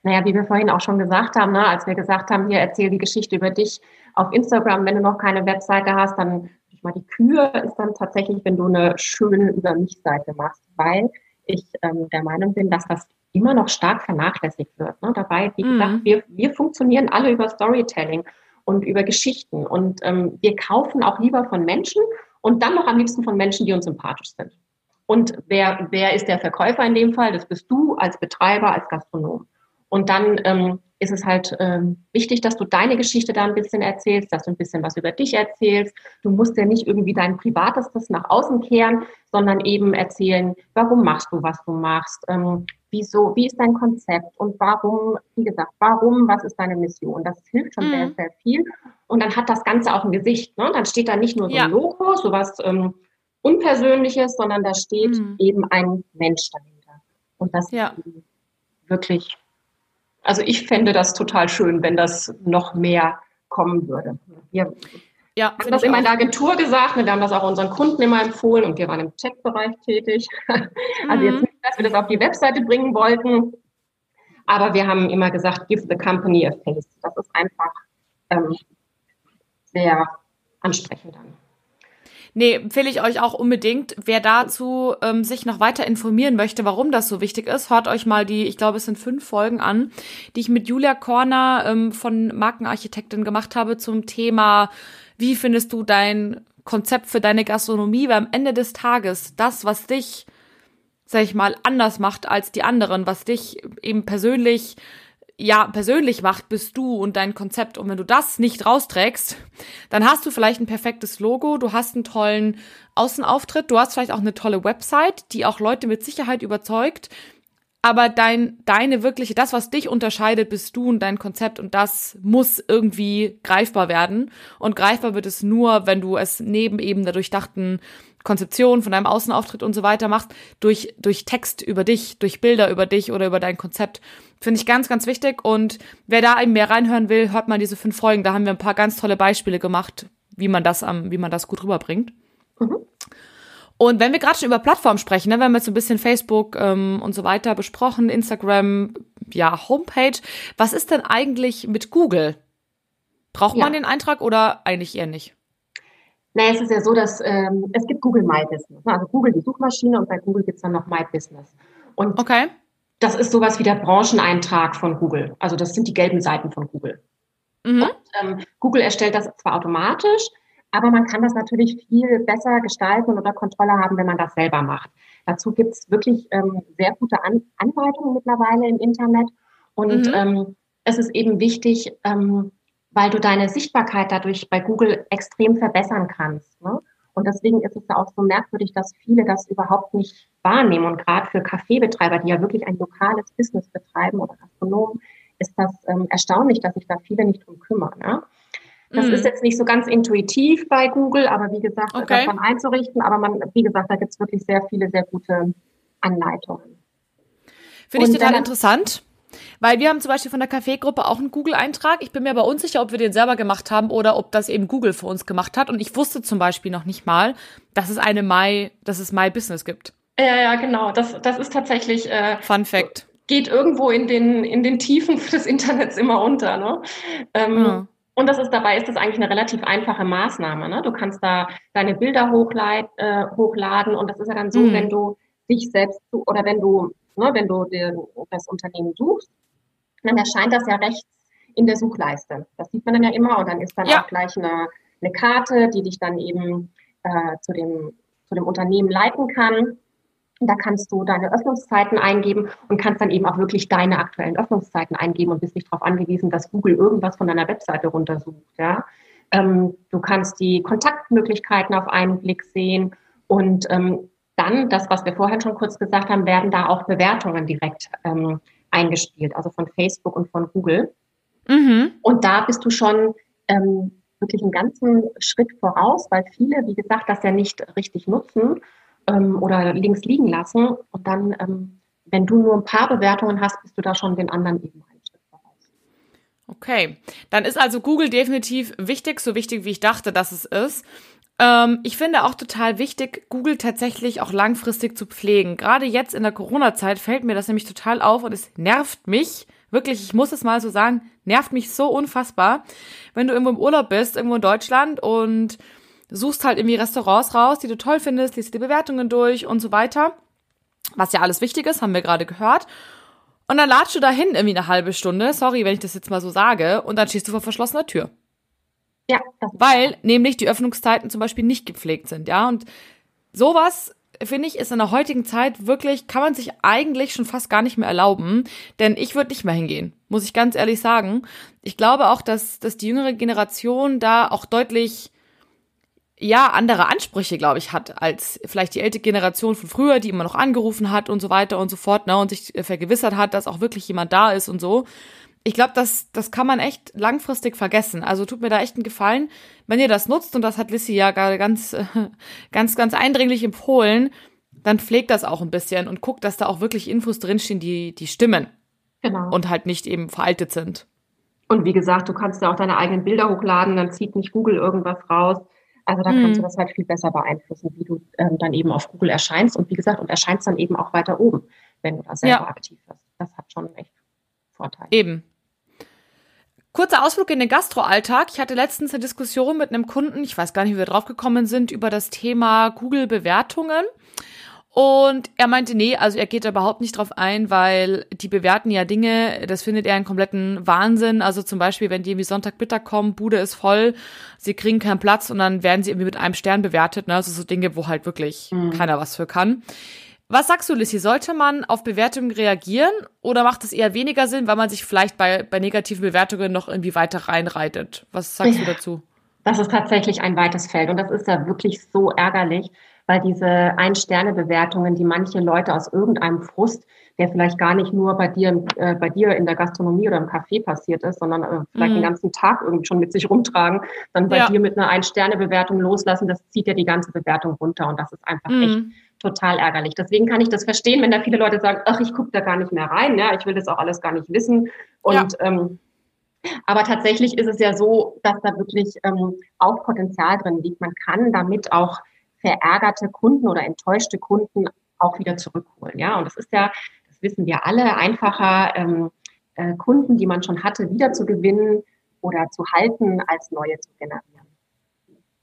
Naja, wie wir vorhin auch schon gesagt haben, ne, als wir gesagt haben, hier erzähl die Geschichte über dich auf Instagram. Wenn du noch keine Webseite hast, dann ich mal die Kür ist dann tatsächlich, wenn du eine schöne Über mich-Seite machst, weil ich ähm, der Meinung bin, dass das immer noch stark vernachlässigt wird. Ne? Dabei, wie mhm. gesagt, wir, wir funktionieren alle über Storytelling und über Geschichten. Und ähm, wir kaufen auch lieber von Menschen und dann noch am liebsten von Menschen, die uns sympathisch sind. Und wer, wer ist der Verkäufer in dem Fall? Das bist du als Betreiber, als Gastronom. Und dann ähm, ist es halt ähm, wichtig, dass du deine Geschichte da ein bisschen erzählst, dass du ein bisschen was über dich erzählst. Du musst ja nicht irgendwie dein Privatestes nach außen kehren, sondern eben erzählen, warum machst du, was du machst, ähm, wieso, wie ist dein Konzept und warum, wie gesagt, warum, was ist deine Mission? Das hilft schon mhm. sehr, sehr viel. Und dann hat das Ganze auch ein Gesicht. Ne? Dann steht da nicht nur so ein Logo, sowas ähm, Unpersönliches, sondern da steht mhm. eben ein Mensch dahinter. Und das ja. ist wirklich also ich fände das total schön, wenn das noch mehr kommen würde. Wir ja, haben das immer in der Agentur gesagt, wir haben das auch unseren Kunden immer empfohlen und wir waren im Tech-Bereich tätig. [LAUGHS] Also jetzt mhm. nicht, dass wir das auf die Webseite bringen wollten, aber wir haben immer gesagt, give the company a face. Das ist einfach ähm, sehr ansprechend dann. Nee, empfehle ich euch auch unbedingt. Wer dazu ähm, sich noch weiter informieren möchte, warum das so wichtig ist, hört euch mal die, ich glaube, es sind fünf Folgen an, die ich mit Julia Korner ähm, von Markenarchitektin gemacht habe zum Thema, wie findest du dein Konzept für deine Gastronomie, weil am Ende des Tages das, was dich, sag ich mal, anders macht als die anderen, was dich eben persönlich ja persönlich macht, bist du und dein Konzept. Und wenn du das nicht rausträgst, dann hast du vielleicht ein perfektes Logo, du hast einen tollen Außenauftritt, du hast vielleicht auch eine tolle Website, die auch Leute mit Sicherheit überzeugt. Aber dein, deine wirkliche, das, was dich unterscheidet, bist du und dein Konzept und das muss irgendwie greifbar werden. Und greifbar wird es nur, wenn du es neben eben der durchdachten Konzeption von deinem Außenauftritt und so weiter machst, durch, durch Text über dich, durch Bilder über dich oder über dein Konzept. Finde ich ganz, ganz wichtig. Und wer da eben mehr reinhören will, hört mal diese fünf Folgen. Da haben wir ein paar ganz tolle Beispiele gemacht, wie man das am, wie man das gut rüberbringt. Mhm. Und wenn wir gerade schon über Plattformen sprechen, ne, wir haben jetzt so ein bisschen Facebook ähm, und so weiter besprochen, Instagram, ja, Homepage. Was ist denn eigentlich mit Google? Braucht ja. man den Eintrag oder eigentlich eher nicht? Naja, es ist ja so, dass ähm, es gibt Google My Business. Ne? Also Google die Suchmaschine und bei Google gibt es dann noch My Business. Und okay. das ist sowas wie der Brancheneintrag von Google. Also das sind die gelben Seiten von Google. Mhm. Und, ähm, Google erstellt das zwar automatisch, aber man kann das natürlich viel besser gestalten unter Kontrolle haben, wenn man das selber macht. Dazu gibt es wirklich ähm, sehr gute An Anleitungen mittlerweile im Internet. Und mhm. ähm, es ist eben wichtig, ähm, weil du deine Sichtbarkeit dadurch bei Google extrem verbessern kannst. Ne? Und deswegen ist es ja auch so merkwürdig, dass viele das überhaupt nicht wahrnehmen. Und gerade für Kaffeebetreiber, die ja wirklich ein lokales Business betreiben oder Gastronomen, ist das ähm, erstaunlich, dass sich da viele nicht drum kümmern. Ne? Das mm. ist jetzt nicht so ganz intuitiv bei Google, aber wie gesagt, okay. davon einzurichten. Aber man, wie gesagt, da gibt es wirklich sehr viele, sehr gute Anleitungen. Finde ich total interessant. Weil wir haben zum Beispiel von der Kaffeegruppe auch einen Google-Eintrag. Ich bin mir aber unsicher, ob wir den selber gemacht haben oder ob das eben Google für uns gemacht hat. Und ich wusste zum Beispiel noch nicht mal, dass es eine My, dass es My Business gibt. Ja, ja, genau. Das, das ist tatsächlich. Äh, Fun Fact. Geht irgendwo in den, in den Tiefen [LAUGHS] des Internets immer unter. Ne? Ähm, ja. Und das ist dabei ist das eigentlich eine relativ einfache Maßnahme. Ne? Du kannst da deine Bilder hochlad, äh, hochladen und das ist ja dann so, mhm. wenn du dich selbst oder wenn du Ne, wenn du den, das Unternehmen suchst, dann erscheint das ja rechts in der Suchleiste. Das sieht man dann ja immer und dann ist dann ja. auch gleich eine, eine Karte, die dich dann eben äh, zu, dem, zu dem Unternehmen leiten kann. Da kannst du deine Öffnungszeiten eingeben und kannst dann eben auch wirklich deine aktuellen Öffnungszeiten eingeben und bist nicht darauf angewiesen, dass Google irgendwas von deiner Webseite runtersucht. Ja? Ähm, du kannst die Kontaktmöglichkeiten auf einen Blick sehen und ähm, dann, das, was wir vorhin schon kurz gesagt haben, werden da auch Bewertungen direkt ähm, eingespielt, also von Facebook und von Google. Mhm. Und da bist du schon ähm, wirklich einen ganzen Schritt voraus, weil viele, wie gesagt, das ja nicht richtig nutzen ähm, oder links liegen lassen. Und dann, ähm, wenn du nur ein paar Bewertungen hast, bist du da schon den anderen eben einen Schritt voraus. Okay, dann ist also Google definitiv wichtig, so wichtig, wie ich dachte, dass es ist. Ähm, ich finde auch total wichtig, Google tatsächlich auch langfristig zu pflegen. Gerade jetzt in der Corona-Zeit fällt mir das nämlich total auf und es nervt mich, wirklich, ich muss es mal so sagen, nervt mich so unfassbar, wenn du irgendwo im Urlaub bist, irgendwo in Deutschland und suchst halt irgendwie Restaurants raus, die du toll findest, liest die Bewertungen durch und so weiter. Was ja alles wichtig ist, haben wir gerade gehört. Und dann ladst du dahin irgendwie eine halbe Stunde, sorry, wenn ich das jetzt mal so sage, und dann stehst du vor verschlossener Tür. Ja. Weil nämlich die Öffnungszeiten zum Beispiel nicht gepflegt sind, ja. Und sowas finde ich, ist in der heutigen Zeit wirklich, kann man sich eigentlich schon fast gar nicht mehr erlauben, denn ich würde nicht mehr hingehen, muss ich ganz ehrlich sagen. Ich glaube auch, dass, dass die jüngere Generation da auch deutlich, ja, andere Ansprüche, glaube ich, hat, als vielleicht die ältere Generation von früher, die immer noch angerufen hat und so weiter und so fort, ne, und sich vergewissert hat, dass auch wirklich jemand da ist und so ich glaube, das, das kann man echt langfristig vergessen. Also tut mir da echt einen Gefallen, wenn ihr das nutzt, und das hat Lissy ja gerade ganz, ganz, ganz eindringlich empfohlen, dann pflegt das auch ein bisschen und guckt, dass da auch wirklich Infos drinstehen, die, die stimmen. Genau. Und halt nicht eben veraltet sind. Und wie gesagt, du kannst ja auch deine eigenen Bilder hochladen, dann zieht nicht Google irgendwas raus. Also da kannst du das halt viel besser beeinflussen, wie du ähm, dann eben auf Google erscheinst. Und wie gesagt, und erscheinst dann eben auch weiter oben, wenn du da selber ja. aktiv bist. Das hat schon echt Vorteile. Eben. Kurzer Ausflug in den Gastroalltag. Ich hatte letztens eine Diskussion mit einem Kunden, ich weiß gar nicht, wie wir drauf gekommen sind, über das Thema Google-Bewertungen. Und er meinte, nee, also er geht da überhaupt nicht drauf ein, weil die bewerten ja Dinge, das findet er einen kompletten Wahnsinn. Also zum Beispiel, wenn die irgendwie Sonntagmittag kommen, Bude ist voll, sie kriegen keinen Platz und dann werden sie irgendwie mit einem Stern bewertet. Ne? Also so Dinge, wo halt wirklich mhm. keiner was für kann. Was sagst du, Lissy? Sollte man auf Bewertungen reagieren oder macht es eher weniger Sinn, weil man sich vielleicht bei, bei negativen Bewertungen noch irgendwie weiter reinreitet? Was sagst du dazu? Das ist tatsächlich ein weites Feld und das ist ja wirklich so ärgerlich, weil diese Ein-Sterne-Bewertungen, die manche Leute aus irgendeinem Frust, der vielleicht gar nicht nur bei dir, äh, bei dir in der Gastronomie oder im Café passiert ist, sondern äh, vielleicht mhm. den ganzen Tag irgendwie schon mit sich rumtragen, dann bei ja. dir mit einer Ein-Sterne-Bewertung loslassen, das zieht ja die ganze Bewertung runter und das ist einfach mhm. echt total ärgerlich. Deswegen kann ich das verstehen, wenn da viele Leute sagen, ach, ich gucke da gar nicht mehr rein, ja, ich will das auch alles gar nicht wissen. Und ja. ähm, aber tatsächlich ist es ja so, dass da wirklich ähm, auch Potenzial drin liegt. Man kann damit auch verärgerte Kunden oder enttäuschte Kunden auch wieder zurückholen. Ja, und das ist ja, das wissen wir alle, einfacher ähm, äh, Kunden, die man schon hatte, wieder zu gewinnen oder zu halten, als neue zu generieren.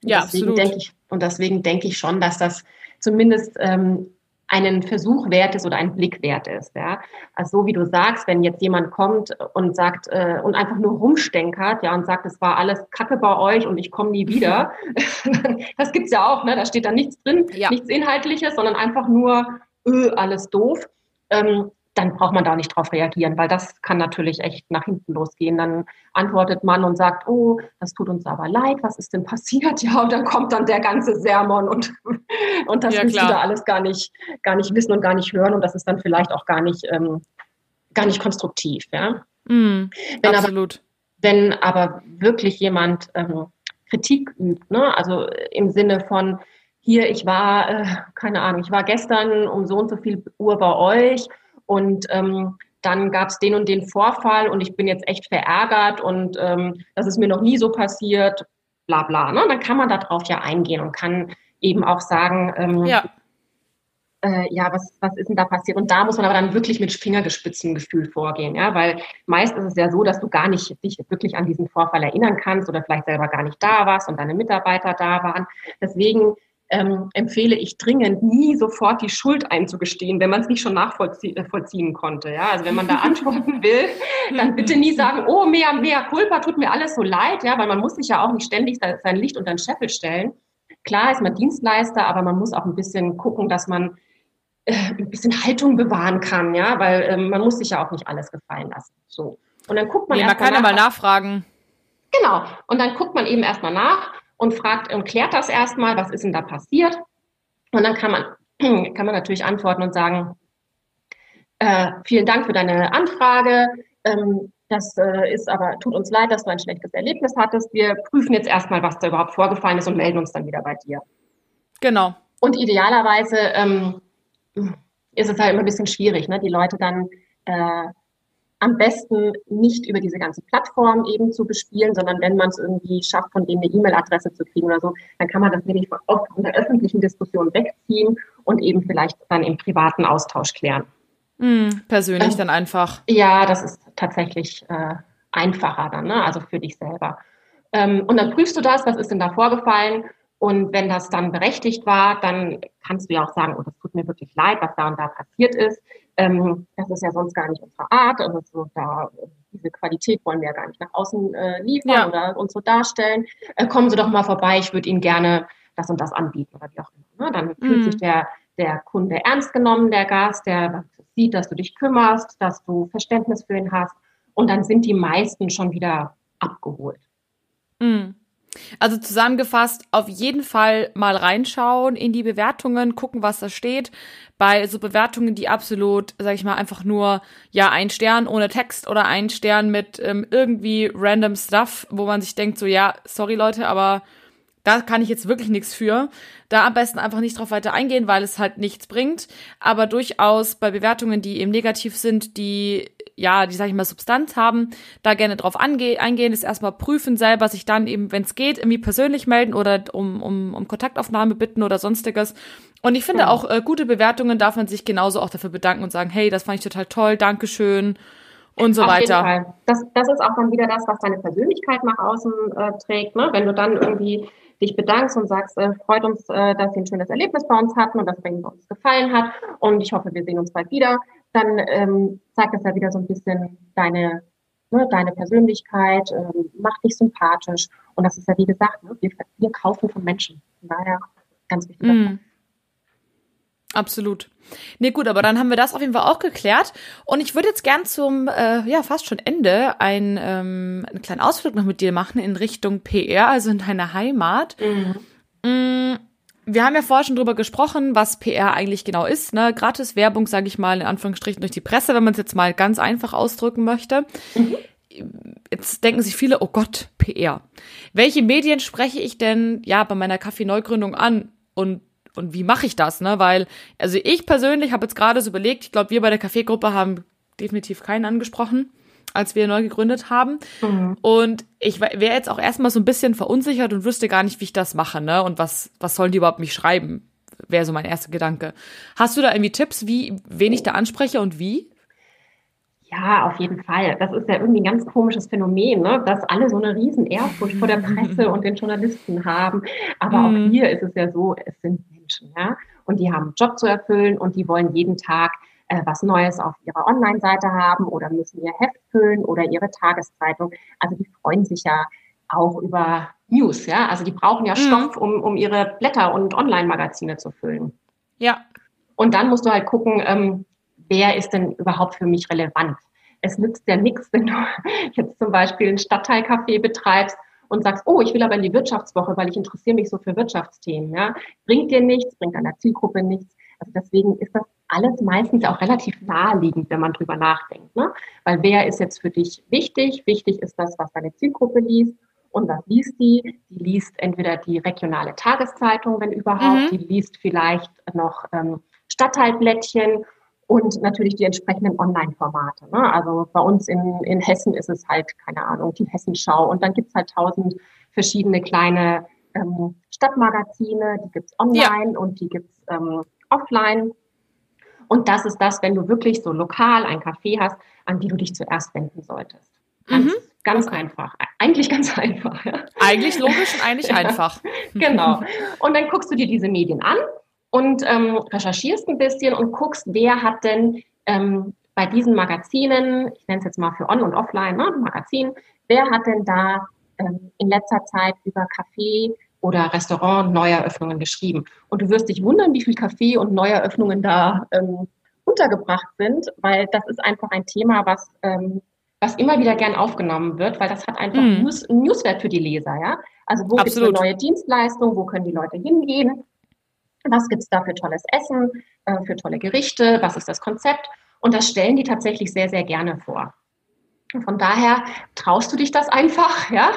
Und ja, deswegen absolut. Denke ich, und deswegen denke ich schon, dass das zumindest ähm, einen Versuch wert ist oder ein Blick wert ist. Ja? Also so wie du sagst, wenn jetzt jemand kommt und sagt äh, und einfach nur rumstenkert, ja, und sagt, es war alles Kacke bei euch und ich komme nie wieder, [LAUGHS] [LAUGHS] das gibt's ja auch, ne? Da steht da nichts drin, ja. nichts Inhaltliches, sondern einfach nur öh, alles doof. Ähm, dann braucht man da nicht drauf reagieren, weil das kann natürlich echt nach hinten losgehen. Dann antwortet man und sagt, oh, das tut uns aber leid, was ist denn passiert? [LAUGHS] Ja, und dann kommt dann der ganze Sermon und, [LAUGHS] und das ja, willst du da alles gar nicht, gar nicht wissen und gar nicht hören und das ist dann vielleicht auch gar nicht, ähm, gar nicht konstruktiv. Ja? Mm, wenn absolut. Aber, wenn aber wirklich jemand ähm, Kritik übt, ne? also im Sinne von, hier, ich war, äh, keine Ahnung, ich war gestern um so und so viel Uhr bei euch und ähm, dann gab es den und den Vorfall und ich bin jetzt echt verärgert und ähm, das ist mir noch nie so passiert, bla bla. Ne? Dann kann man darauf ja eingehen und kann eben auch sagen, ähm, ja. Äh, ja, was, was ist denn da passiert? Und da muss man aber dann wirklich mit fingergespitztem Gefühl vorgehen, ja, weil meist ist es ja so, dass du gar nicht dich wirklich an diesen Vorfall erinnern kannst oder vielleicht selber gar nicht da warst und deine Mitarbeiter da waren. Deswegen ähm, empfehle ich dringend, nie sofort die Schuld einzugestehen, wenn man es nicht schon nachvollziehen äh, konnte. Ja? Also wenn man da [LAUGHS] antworten will, dann bitte nie sagen, oh, mehr, mehr Culpa, tut mir alles so leid, ja, weil man muss sich ja auch nicht ständig sein Licht unter den Scheffel stellen. Klar ist man Dienstleister, aber man muss auch ein bisschen gucken, dass man äh, ein bisschen Haltung bewahren kann, ja, weil äh, man muss sich ja auch nicht alles gefallen lassen. So. Und dann guckt man nee, man kann ja mal nachfragen. Genau. Und dann guckt man eben erstmal nach und fragt und klärt das erstmal, was ist denn da passiert? Und dann kann man, [CLEARS THROAT] kann man natürlich antworten und sagen, äh, vielen Dank für deine Anfrage. Ähm, das äh, ist aber, tut uns leid, dass du ein schlechtes Erlebnis hattest. Wir prüfen jetzt erstmal, was da überhaupt vorgefallen ist und melden uns dann wieder bei dir. Genau. Und idealerweise ähm, ist es halt immer ein bisschen schwierig, ne? die Leute dann äh, am besten nicht über diese ganze Plattform eben zu bespielen, sondern wenn man es irgendwie schafft, von denen eine E-Mail-Adresse zu kriegen oder so, dann kann man das nämlich auch von der öffentlichen Diskussion wegziehen und eben vielleicht dann im privaten Austausch klären. Mm, persönlich ähm, dann einfach. Ja, das ist tatsächlich äh, einfacher dann, ne? also für dich selber. Ähm, und dann prüfst du das, was ist denn da vorgefallen und wenn das dann berechtigt war, dann kannst du ja auch sagen, oh, das tut mir wirklich leid, was da und da passiert ist. Ähm, das ist ja sonst gar nicht unsere Art. Also so da, diese Qualität wollen wir ja gar nicht nach außen äh, liefern ja. oder uns so darstellen. Äh, kommen Sie doch mal vorbei, ich würde Ihnen gerne das und das anbieten oder wie auch immer. Ne? Dann mhm. fühlt sich der, der Kunde ernst genommen, der Gast, der sieht, dass du dich kümmerst, dass du Verständnis für ihn hast. Und dann sind die meisten schon wieder abgeholt. Mhm. Also zusammengefasst, auf jeden Fall mal reinschauen in die Bewertungen, gucken, was da steht. Bei so Bewertungen, die absolut, sag ich mal, einfach nur, ja, ein Stern ohne Text oder ein Stern mit ähm, irgendwie random Stuff, wo man sich denkt, so, ja, sorry Leute, aber da kann ich jetzt wirklich nichts für. Da am besten einfach nicht drauf weiter eingehen, weil es halt nichts bringt. Aber durchaus bei Bewertungen, die eben negativ sind, die ja, die, sag ich mal, Substanz haben, da gerne drauf ange eingehen, ist erstmal prüfen selber, sich dann eben, wenn es geht, irgendwie persönlich melden oder um, um, um Kontaktaufnahme bitten oder sonstiges. Und ich finde ja. auch, äh, gute Bewertungen darf man sich genauso auch dafür bedanken und sagen, hey, das fand ich total toll, Dankeschön und so Auf weiter. Jeden Fall. Das, das ist auch dann wieder das, was deine Persönlichkeit nach außen äh, trägt. Ne? Wenn du dann irgendwie dich bedankst und sagst, äh, freut uns, äh, dass Sie ein schönes Erlebnis bei uns hatten und dass es uns gefallen hat und ich hoffe, wir sehen uns bald wieder, dann ähm, zeigt das ja wieder so ein bisschen deine, ne, deine Persönlichkeit, ähm, macht dich sympathisch und das ist ja wie gesagt, ne, wir, wir kaufen von Menschen. Von daher ganz wichtig. Mm. Absolut. Nee, gut, aber dann haben wir das auf jeden Fall auch geklärt. Und ich würde jetzt gern zum, äh, ja, fast schon Ende ein, ähm, einen kleinen Ausflug noch mit dir machen in Richtung PR, also in deiner Heimat. Mhm. Mm, wir haben ja vorher schon drüber gesprochen, was PR eigentlich genau ist. Ne? Gratis Werbung, sage ich mal, in Anführungsstrichen durch die Presse, wenn man es jetzt mal ganz einfach ausdrücken möchte. Mhm. Jetzt denken sich viele, oh Gott, PR. Welche Medien spreche ich denn ja bei meiner Kaffee-Neugründung an? Und und wie mache ich das, ne? Weil, also ich persönlich habe jetzt gerade so überlegt, ich glaube, wir bei der Kaffeegruppe haben definitiv keinen angesprochen, als wir neu gegründet haben. Mhm. Und ich wäre jetzt auch erstmal so ein bisschen verunsichert und wüsste gar nicht, wie ich das mache, ne? Und was, was sollen die überhaupt mich schreiben? Wäre so mein erster Gedanke. Hast du da irgendwie Tipps, wie, wen ich da anspreche und wie? Ja, auf jeden Fall. Das ist ja irgendwie ein ganz komisches Phänomen, ne? dass alle so eine riesen Ehrfurcht vor der Presse [LAUGHS] und den Journalisten haben. Aber mhm. auch hier ist es ja so, es sind Menschen, ja, und die haben einen Job zu erfüllen und die wollen jeden Tag äh, was Neues auf ihrer Online-Seite haben oder müssen ihr Heft füllen oder ihre Tageszeitung. Also die freuen sich ja auch über News, ja. Also die brauchen ja mhm. Stoff, um, um ihre Blätter und Online-Magazine zu füllen. Ja. Und dann musst du halt gucken, ähm, wer ist denn überhaupt für mich relevant? Es nützt ja nichts, wenn du [LAUGHS] jetzt zum Beispiel ein Stadtteilcafé betreibst und sagst, oh, ich will aber in die Wirtschaftswoche, weil ich interessiere mich so für Wirtschaftsthemen. Ja? Bringt dir nichts, bringt deiner Zielgruppe nichts. Also deswegen ist das alles meistens auch relativ naheliegend, wenn man drüber nachdenkt. Ne? Weil wer ist jetzt für dich wichtig? Wichtig ist das, was deine Zielgruppe liest. Und was liest die? Die liest entweder die regionale Tageszeitung, wenn überhaupt. Mhm. Die liest vielleicht noch ähm, Stadtteilblättchen und natürlich die entsprechenden Online-Formate. Ne? Also bei uns in, in Hessen ist es halt, keine Ahnung, die Hessenschau und dann gibt's halt tausend verschiedene kleine ähm, Stadtmagazine, die gibt's online ja. und die gibt's ähm, offline. Und das ist das, wenn du wirklich so lokal ein Café hast, an die du dich zuerst wenden solltest. Ganz, mhm. ganz okay. einfach. Eigentlich ganz [LAUGHS] einfach. Ja. Eigentlich logisch und eigentlich ja. einfach. [LAUGHS] Genau. Und dann guckst du dir diese Medien an und ähm, recherchierst ein bisschen und guckst, wer hat denn ähm, bei diesen Magazinen, ich nenne es jetzt mal für On- und Offline, ne, Magazin, wer hat denn da ähm, in letzter Zeit über Café oder Restaurant Neueröffnungen geschrieben? Und du wirst dich wundern, wie viel Café und Neueröffnungen da ähm, untergebracht sind, weil das ist einfach ein Thema, was ähm, was immer wieder gern aufgenommen wird, weil das hat einfach mm. News, Newswert für die Leser, ja. Also wo gibt es eine neue Dienstleistung, wo können die Leute hingehen? Was gibt es da für tolles Essen, äh, für tolle Gerichte? Was ist das Konzept? Und das stellen die tatsächlich sehr, sehr gerne vor. Von daher traust du dich das einfach, ja.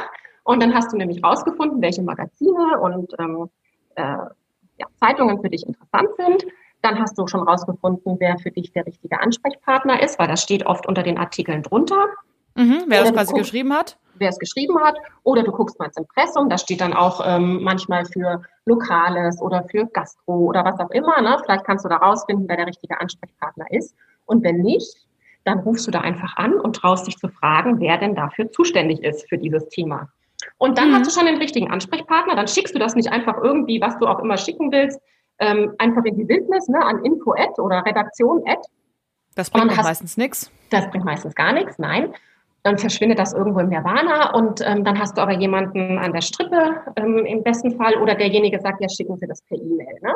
Und dann hast du nämlich rausgefunden, welche Magazine und ähm, äh, ja, Zeitungen für dich interessant sind. Dann hast du schon rausgefunden, wer für dich der richtige Ansprechpartner ist, weil das steht oft unter den Artikeln drunter. Mhm, wer das quasi guckst, geschrieben hat? Wer es geschrieben hat. Oder du guckst mal ins Impressum, da steht dann auch ähm, manchmal für Lokales oder für Gastro oder was auch immer. Ne? Vielleicht kannst du da rausfinden, wer der richtige Ansprechpartner ist. Und wenn nicht, dann rufst du da einfach an und traust dich zu fragen, wer denn dafür zuständig ist für dieses Thema. Und dann mhm. hast du schon den richtigen Ansprechpartner. Dann schickst du das nicht einfach irgendwie, was du auch immer schicken willst, ähm, einfach in die Wildnis, ne, an info -Ad oder redaktion -Ad. Das bringt hast, meistens nichts. Das bringt meistens gar nichts, nein. Dann verschwindet das irgendwo im Nirvana und ähm, dann hast du aber jemanden an der Strippe ähm, im besten Fall oder derjenige sagt, ja, schicken Sie das per E-Mail. Ne?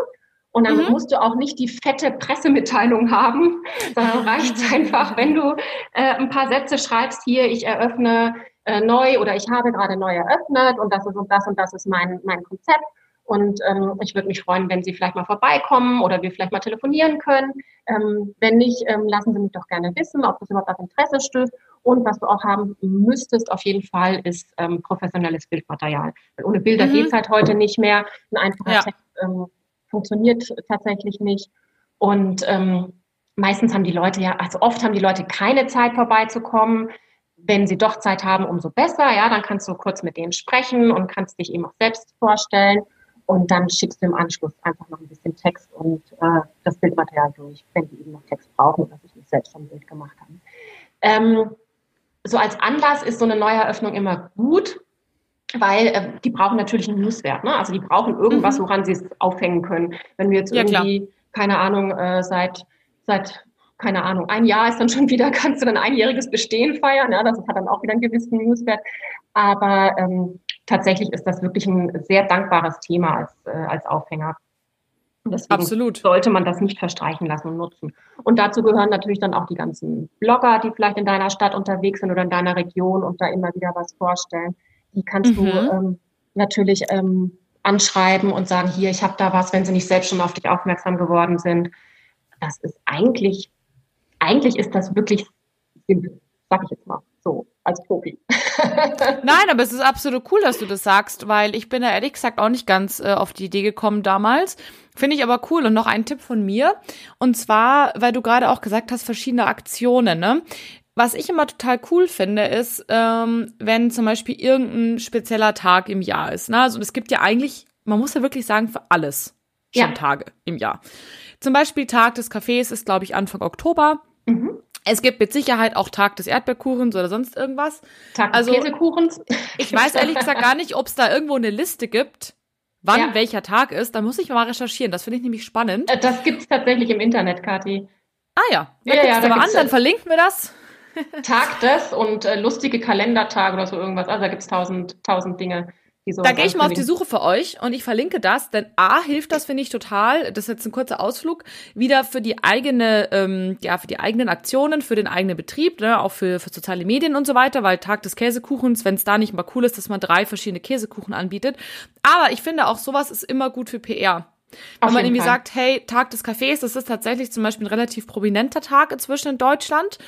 Und dann mhm. musst du auch nicht die fette Pressemitteilung haben, sondern reicht [LAUGHS] einfach, wenn du äh, ein paar Sätze schreibst, hier, ich eröffne äh, neu oder ich habe gerade neu eröffnet und das ist und das und das ist mein, mein Konzept. Und ähm, ich würde mich freuen, wenn Sie vielleicht mal vorbeikommen oder wir vielleicht mal telefonieren können. Ähm, wenn nicht, ähm, lassen Sie mich doch gerne wissen, ob das überhaupt auf Interesse stößt. Und was du auch haben müsstest, auf jeden Fall, ist ähm, professionelles Bildmaterial. Weil ohne Bilder mhm. geht's halt heute nicht mehr. Ein einfacher ja. Text ähm, funktioniert tatsächlich nicht. Und ähm, meistens haben die Leute ja, also oft haben die Leute keine Zeit vorbeizukommen. Wenn sie doch Zeit haben, umso besser. Ja, dann kannst du kurz mit denen sprechen und kannst dich eben auch selbst vorstellen. Und dann schickst du im Anschluss einfach noch ein bisschen Text und äh, das Bildmaterial durch, wenn die eben noch Text brauchen oder sich nicht selbst schon ein Bild gemacht haben. Ähm, so als Anlass ist so eine Neueröffnung immer gut, weil äh, die brauchen natürlich einen Newswert. Ne? Also die brauchen irgendwas, mhm. woran sie es aufhängen können. Wenn wir jetzt ja, irgendwie, klar. keine Ahnung, äh, seit, seit keine Ahnung, ein Jahr ist dann [LAUGHS] schon wieder, kannst du dann einjähriges Bestehen feiern. Ja, das hat dann auch wieder einen gewissen Newswert. Aber ähm, tatsächlich ist das wirklich ein sehr dankbares Thema als, äh, als Aufhänger. Deswegen Absolut. sollte man das nicht verstreichen lassen und nutzen. Und dazu gehören natürlich dann auch die ganzen Blogger, die vielleicht in deiner Stadt unterwegs sind oder in deiner Region und da immer wieder was vorstellen. Die kannst mhm. du ähm, natürlich ähm, anschreiben und sagen, hier, ich habe da was, wenn sie nicht selbst schon auf dich aufmerksam geworden sind. Das ist eigentlich, eigentlich ist das wirklich simpel, sag ich jetzt mal so als Profi. [LAUGHS] Nein, aber es ist absolut cool, dass du das sagst, weil ich bin da ehrlich gesagt auch nicht ganz äh, auf die Idee gekommen damals. Finde ich aber cool. Und noch ein Tipp von mir. Und zwar, weil du gerade auch gesagt hast, verschiedene Aktionen, ne? Was ich immer total cool finde, ist, ähm, wenn zum Beispiel irgendein spezieller Tag im Jahr ist. Ne? Also es gibt ja eigentlich, man muss ja wirklich sagen, für alles schon ja. Tage im Jahr. Zum Beispiel Tag des Cafés ist, glaube ich, Anfang Oktober. Es gibt mit Sicherheit auch Tag des Erdbeerkuchens oder sonst irgendwas. Tag des also, Käsekuchens. Ich weiß ehrlich gesagt gar nicht, ob es da irgendwo eine Liste gibt, wann ja. welcher Tag ist. Da muss ich mal recherchieren. Das finde ich nämlich spannend. Äh, das gibt es tatsächlich im Internet, Kathi. Ah ja, da ja, ja, da mal an, dann verlinken wir das. Tag des und äh, lustige Kalendertage oder so irgendwas. Also da gibt es tausend, tausend Dinge. Da gehe ich mal auf die Suche für euch und ich verlinke das, denn A hilft das, finde ich, total, das ist jetzt ein kurzer Ausflug, wieder für die eigene, ähm, ja, für die eigenen Aktionen, für den eigenen Betrieb, ne, auch für, für soziale Medien und so weiter, weil Tag des Käsekuchens, wenn es da nicht mal cool ist, dass man drei verschiedene Käsekuchen anbietet. Aber ich finde auch, sowas ist immer gut für PR. Wenn man irgendwie Fall. sagt, hey, Tag des Cafés, das ist tatsächlich zum Beispiel ein relativ prominenter Tag inzwischen in Deutschland.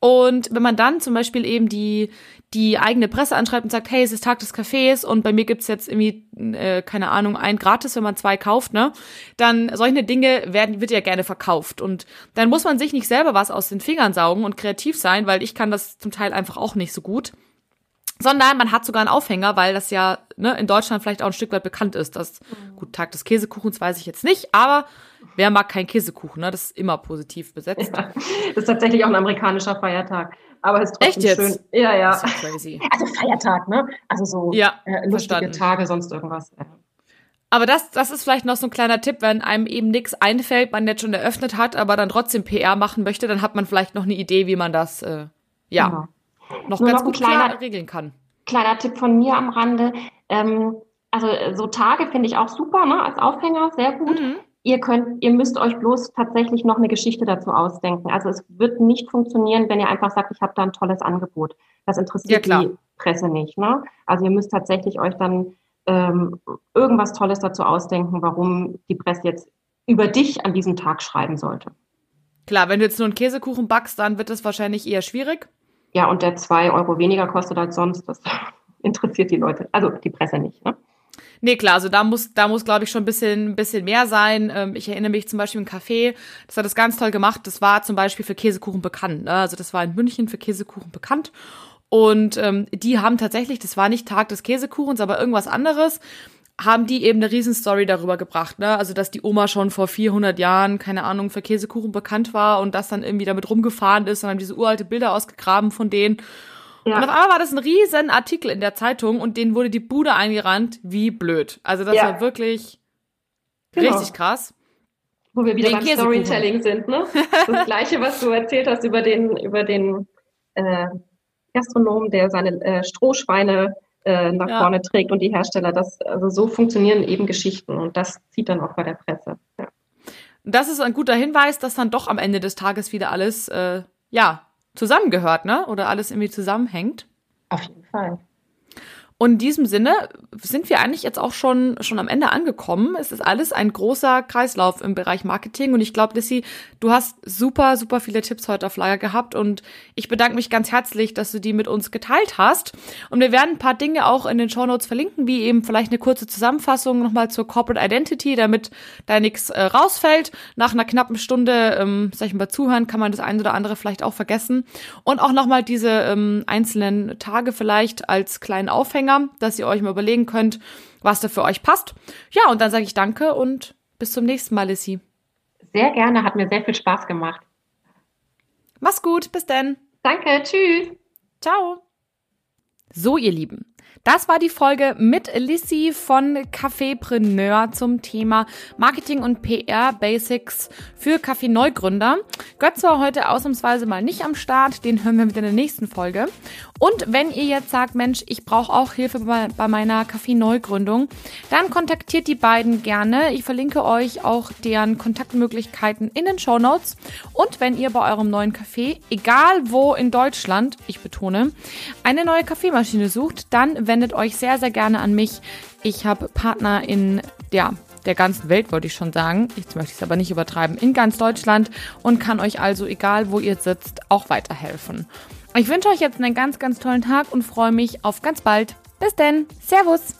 Und wenn man dann zum Beispiel eben die, die eigene Presse anschreibt und sagt, hey, es ist Tag des Cafés und bei mir gibt's jetzt irgendwie, äh, keine Ahnung, ein gratis, wenn man zwei kauft, ne? Dann solche Dinge werden, wird ja gerne verkauft. Und dann muss man sich nicht selber was aus den Fingern saugen und kreativ sein, weil ich kann das zum Teil einfach auch nicht so gut sondern man hat sogar einen Aufhänger, weil das ja ne, in Deutschland vielleicht auch ein Stück weit bekannt ist. Das mhm. gut Tag des Käsekuchens weiß ich jetzt nicht, aber wer mag keinen Käsekuchen? Ne? Das ist immer positiv besetzt. Ja, das ist tatsächlich auch ein amerikanischer Feiertag, aber es ist trotzdem Echt jetzt? schön. Ja, ja. Also Feiertag, ne? Also so ja, äh, lustige verstanden. Tage, sonst irgendwas. Aber das, das ist vielleicht noch so ein kleiner Tipp, wenn einem eben nichts einfällt, man jetzt schon eröffnet hat, aber dann trotzdem PR machen möchte, dann hat man vielleicht noch eine Idee, wie man das äh, ja. Genau noch Nur ganz noch gut kleiner, klar regeln kann. Kleiner Tipp von mir am Rande. Ähm, also so Tage finde ich auch super, ne, als Aufhänger, sehr gut. Mhm. Ihr könnt, ihr müsst euch bloß tatsächlich noch eine Geschichte dazu ausdenken. Also es wird nicht funktionieren, wenn ihr einfach sagt, ich habe da ein tolles Angebot. Das interessiert ja, die Presse nicht. Ne? Also ihr müsst tatsächlich euch dann ähm, irgendwas Tolles dazu ausdenken, warum die Presse jetzt über dich an diesem Tag schreiben sollte. Klar, wenn du jetzt nur einen Käsekuchen backst, dann wird das wahrscheinlich eher schwierig. Ja, und der zwei Euro weniger kostet als sonst. Das [LAUGHS] interessiert die Leute, also die Presse nicht. Ne? Nee, klar, also da muss, da muss, glaube ich, schon ein bisschen, bisschen mehr sein. Ähm, ich erinnere mich zum Beispiel im Café, das hat das ganz toll gemacht. Das war zum Beispiel für Käsekuchen bekannt. Ne? Also das war in München für Käsekuchen bekannt. Und ähm, die haben tatsächlich, das war nicht Tag des Käsekuchens, aber irgendwas anderes, haben die eben eine Riesenstory darüber gebracht, ne? Also, dass die Oma schon vor 400 Jahren, keine Ahnung, für Käsekuchen bekannt war und das dann irgendwie damit rumgefahren ist und haben diese uralte Bilder ausgegraben von denen. Ja. Und auf einmal war das ein riesen Artikel in der Zeitung und denen wurde die Bude eingerannt, wie blöd. Also, das ja. war wirklich genau. richtig krass. Wo wir wieder beim Storytelling sind, ne? Das [LAUGHS] Gleiche, was du erzählt hast über den, über den äh, Gastronom, der seine äh, Strohschweine äh, nach ja. vorne trägt und die Hersteller. Das, also so funktionieren eben Geschichten und das zieht dann auch bei der Presse. Ja. Das ist ein guter Hinweis, dass dann doch am Ende des Tages wieder alles äh, ja zusammengehört, ne? Oder alles irgendwie zusammenhängt. Auf jeden Fall. Und in diesem Sinne sind wir eigentlich jetzt auch schon, schon am Ende angekommen. Es ist alles ein großer Kreislauf im Bereich Marketing. Und ich glaube, Lissy, du hast super, super viele Tipps heute auf Lager gehabt. Und ich bedanke mich ganz herzlich, dass du die mit uns geteilt hast. Und wir werden ein paar Dinge auch in den Show Notes verlinken, wie eben vielleicht eine kurze Zusammenfassung nochmal zur Corporate Identity, damit da nichts äh, rausfällt. Nach einer knappen Stunde, ähm, sag ich mal, zuhören, kann man das ein oder andere vielleicht auch vergessen. Und auch nochmal diese ähm, einzelnen Tage vielleicht als kleinen Aufhänger Aufhänger, dass ihr euch mal überlegen könnt, was da für euch passt. Ja, und dann sage ich danke und bis zum nächsten Mal, Lissy. Sehr gerne, hat mir sehr viel Spaß gemacht. Mach's gut, bis dann. Danke, tschüss. Ciao. So, ihr Lieben. Das war die Folge mit Lissy von Cafépreneur zum Thema Marketing und PR Basics für Kaffee Neugründer. Götz war heute ausnahmsweise mal nicht am Start, den hören wir wieder in der nächsten Folge. Und wenn ihr jetzt sagt, Mensch, ich brauche auch Hilfe bei, meiner Kaffee-Neugründung, dann kontaktiert die beiden gerne. Ich verlinke euch auch deren Kontaktmöglichkeiten in den Show Notes. Und wenn ihr bei eurem neuen Café, egal wo in Deutschland, ich betone, eine neue Kaffeemaschine sucht, dann wendet euch sehr, sehr gerne an mich. Ich habe Partner in, ja, der ganzen Welt, wollte ich schon sagen. Jetzt möchte ich es aber nicht übertreiben. In ganz Deutschland und kann euch also, egal wo ihr sitzt, auch weiterhelfen. Ich wünsche euch jetzt einen ganz, ganz tollen Tag und freue mich auf ganz bald. Bis denn. Servus.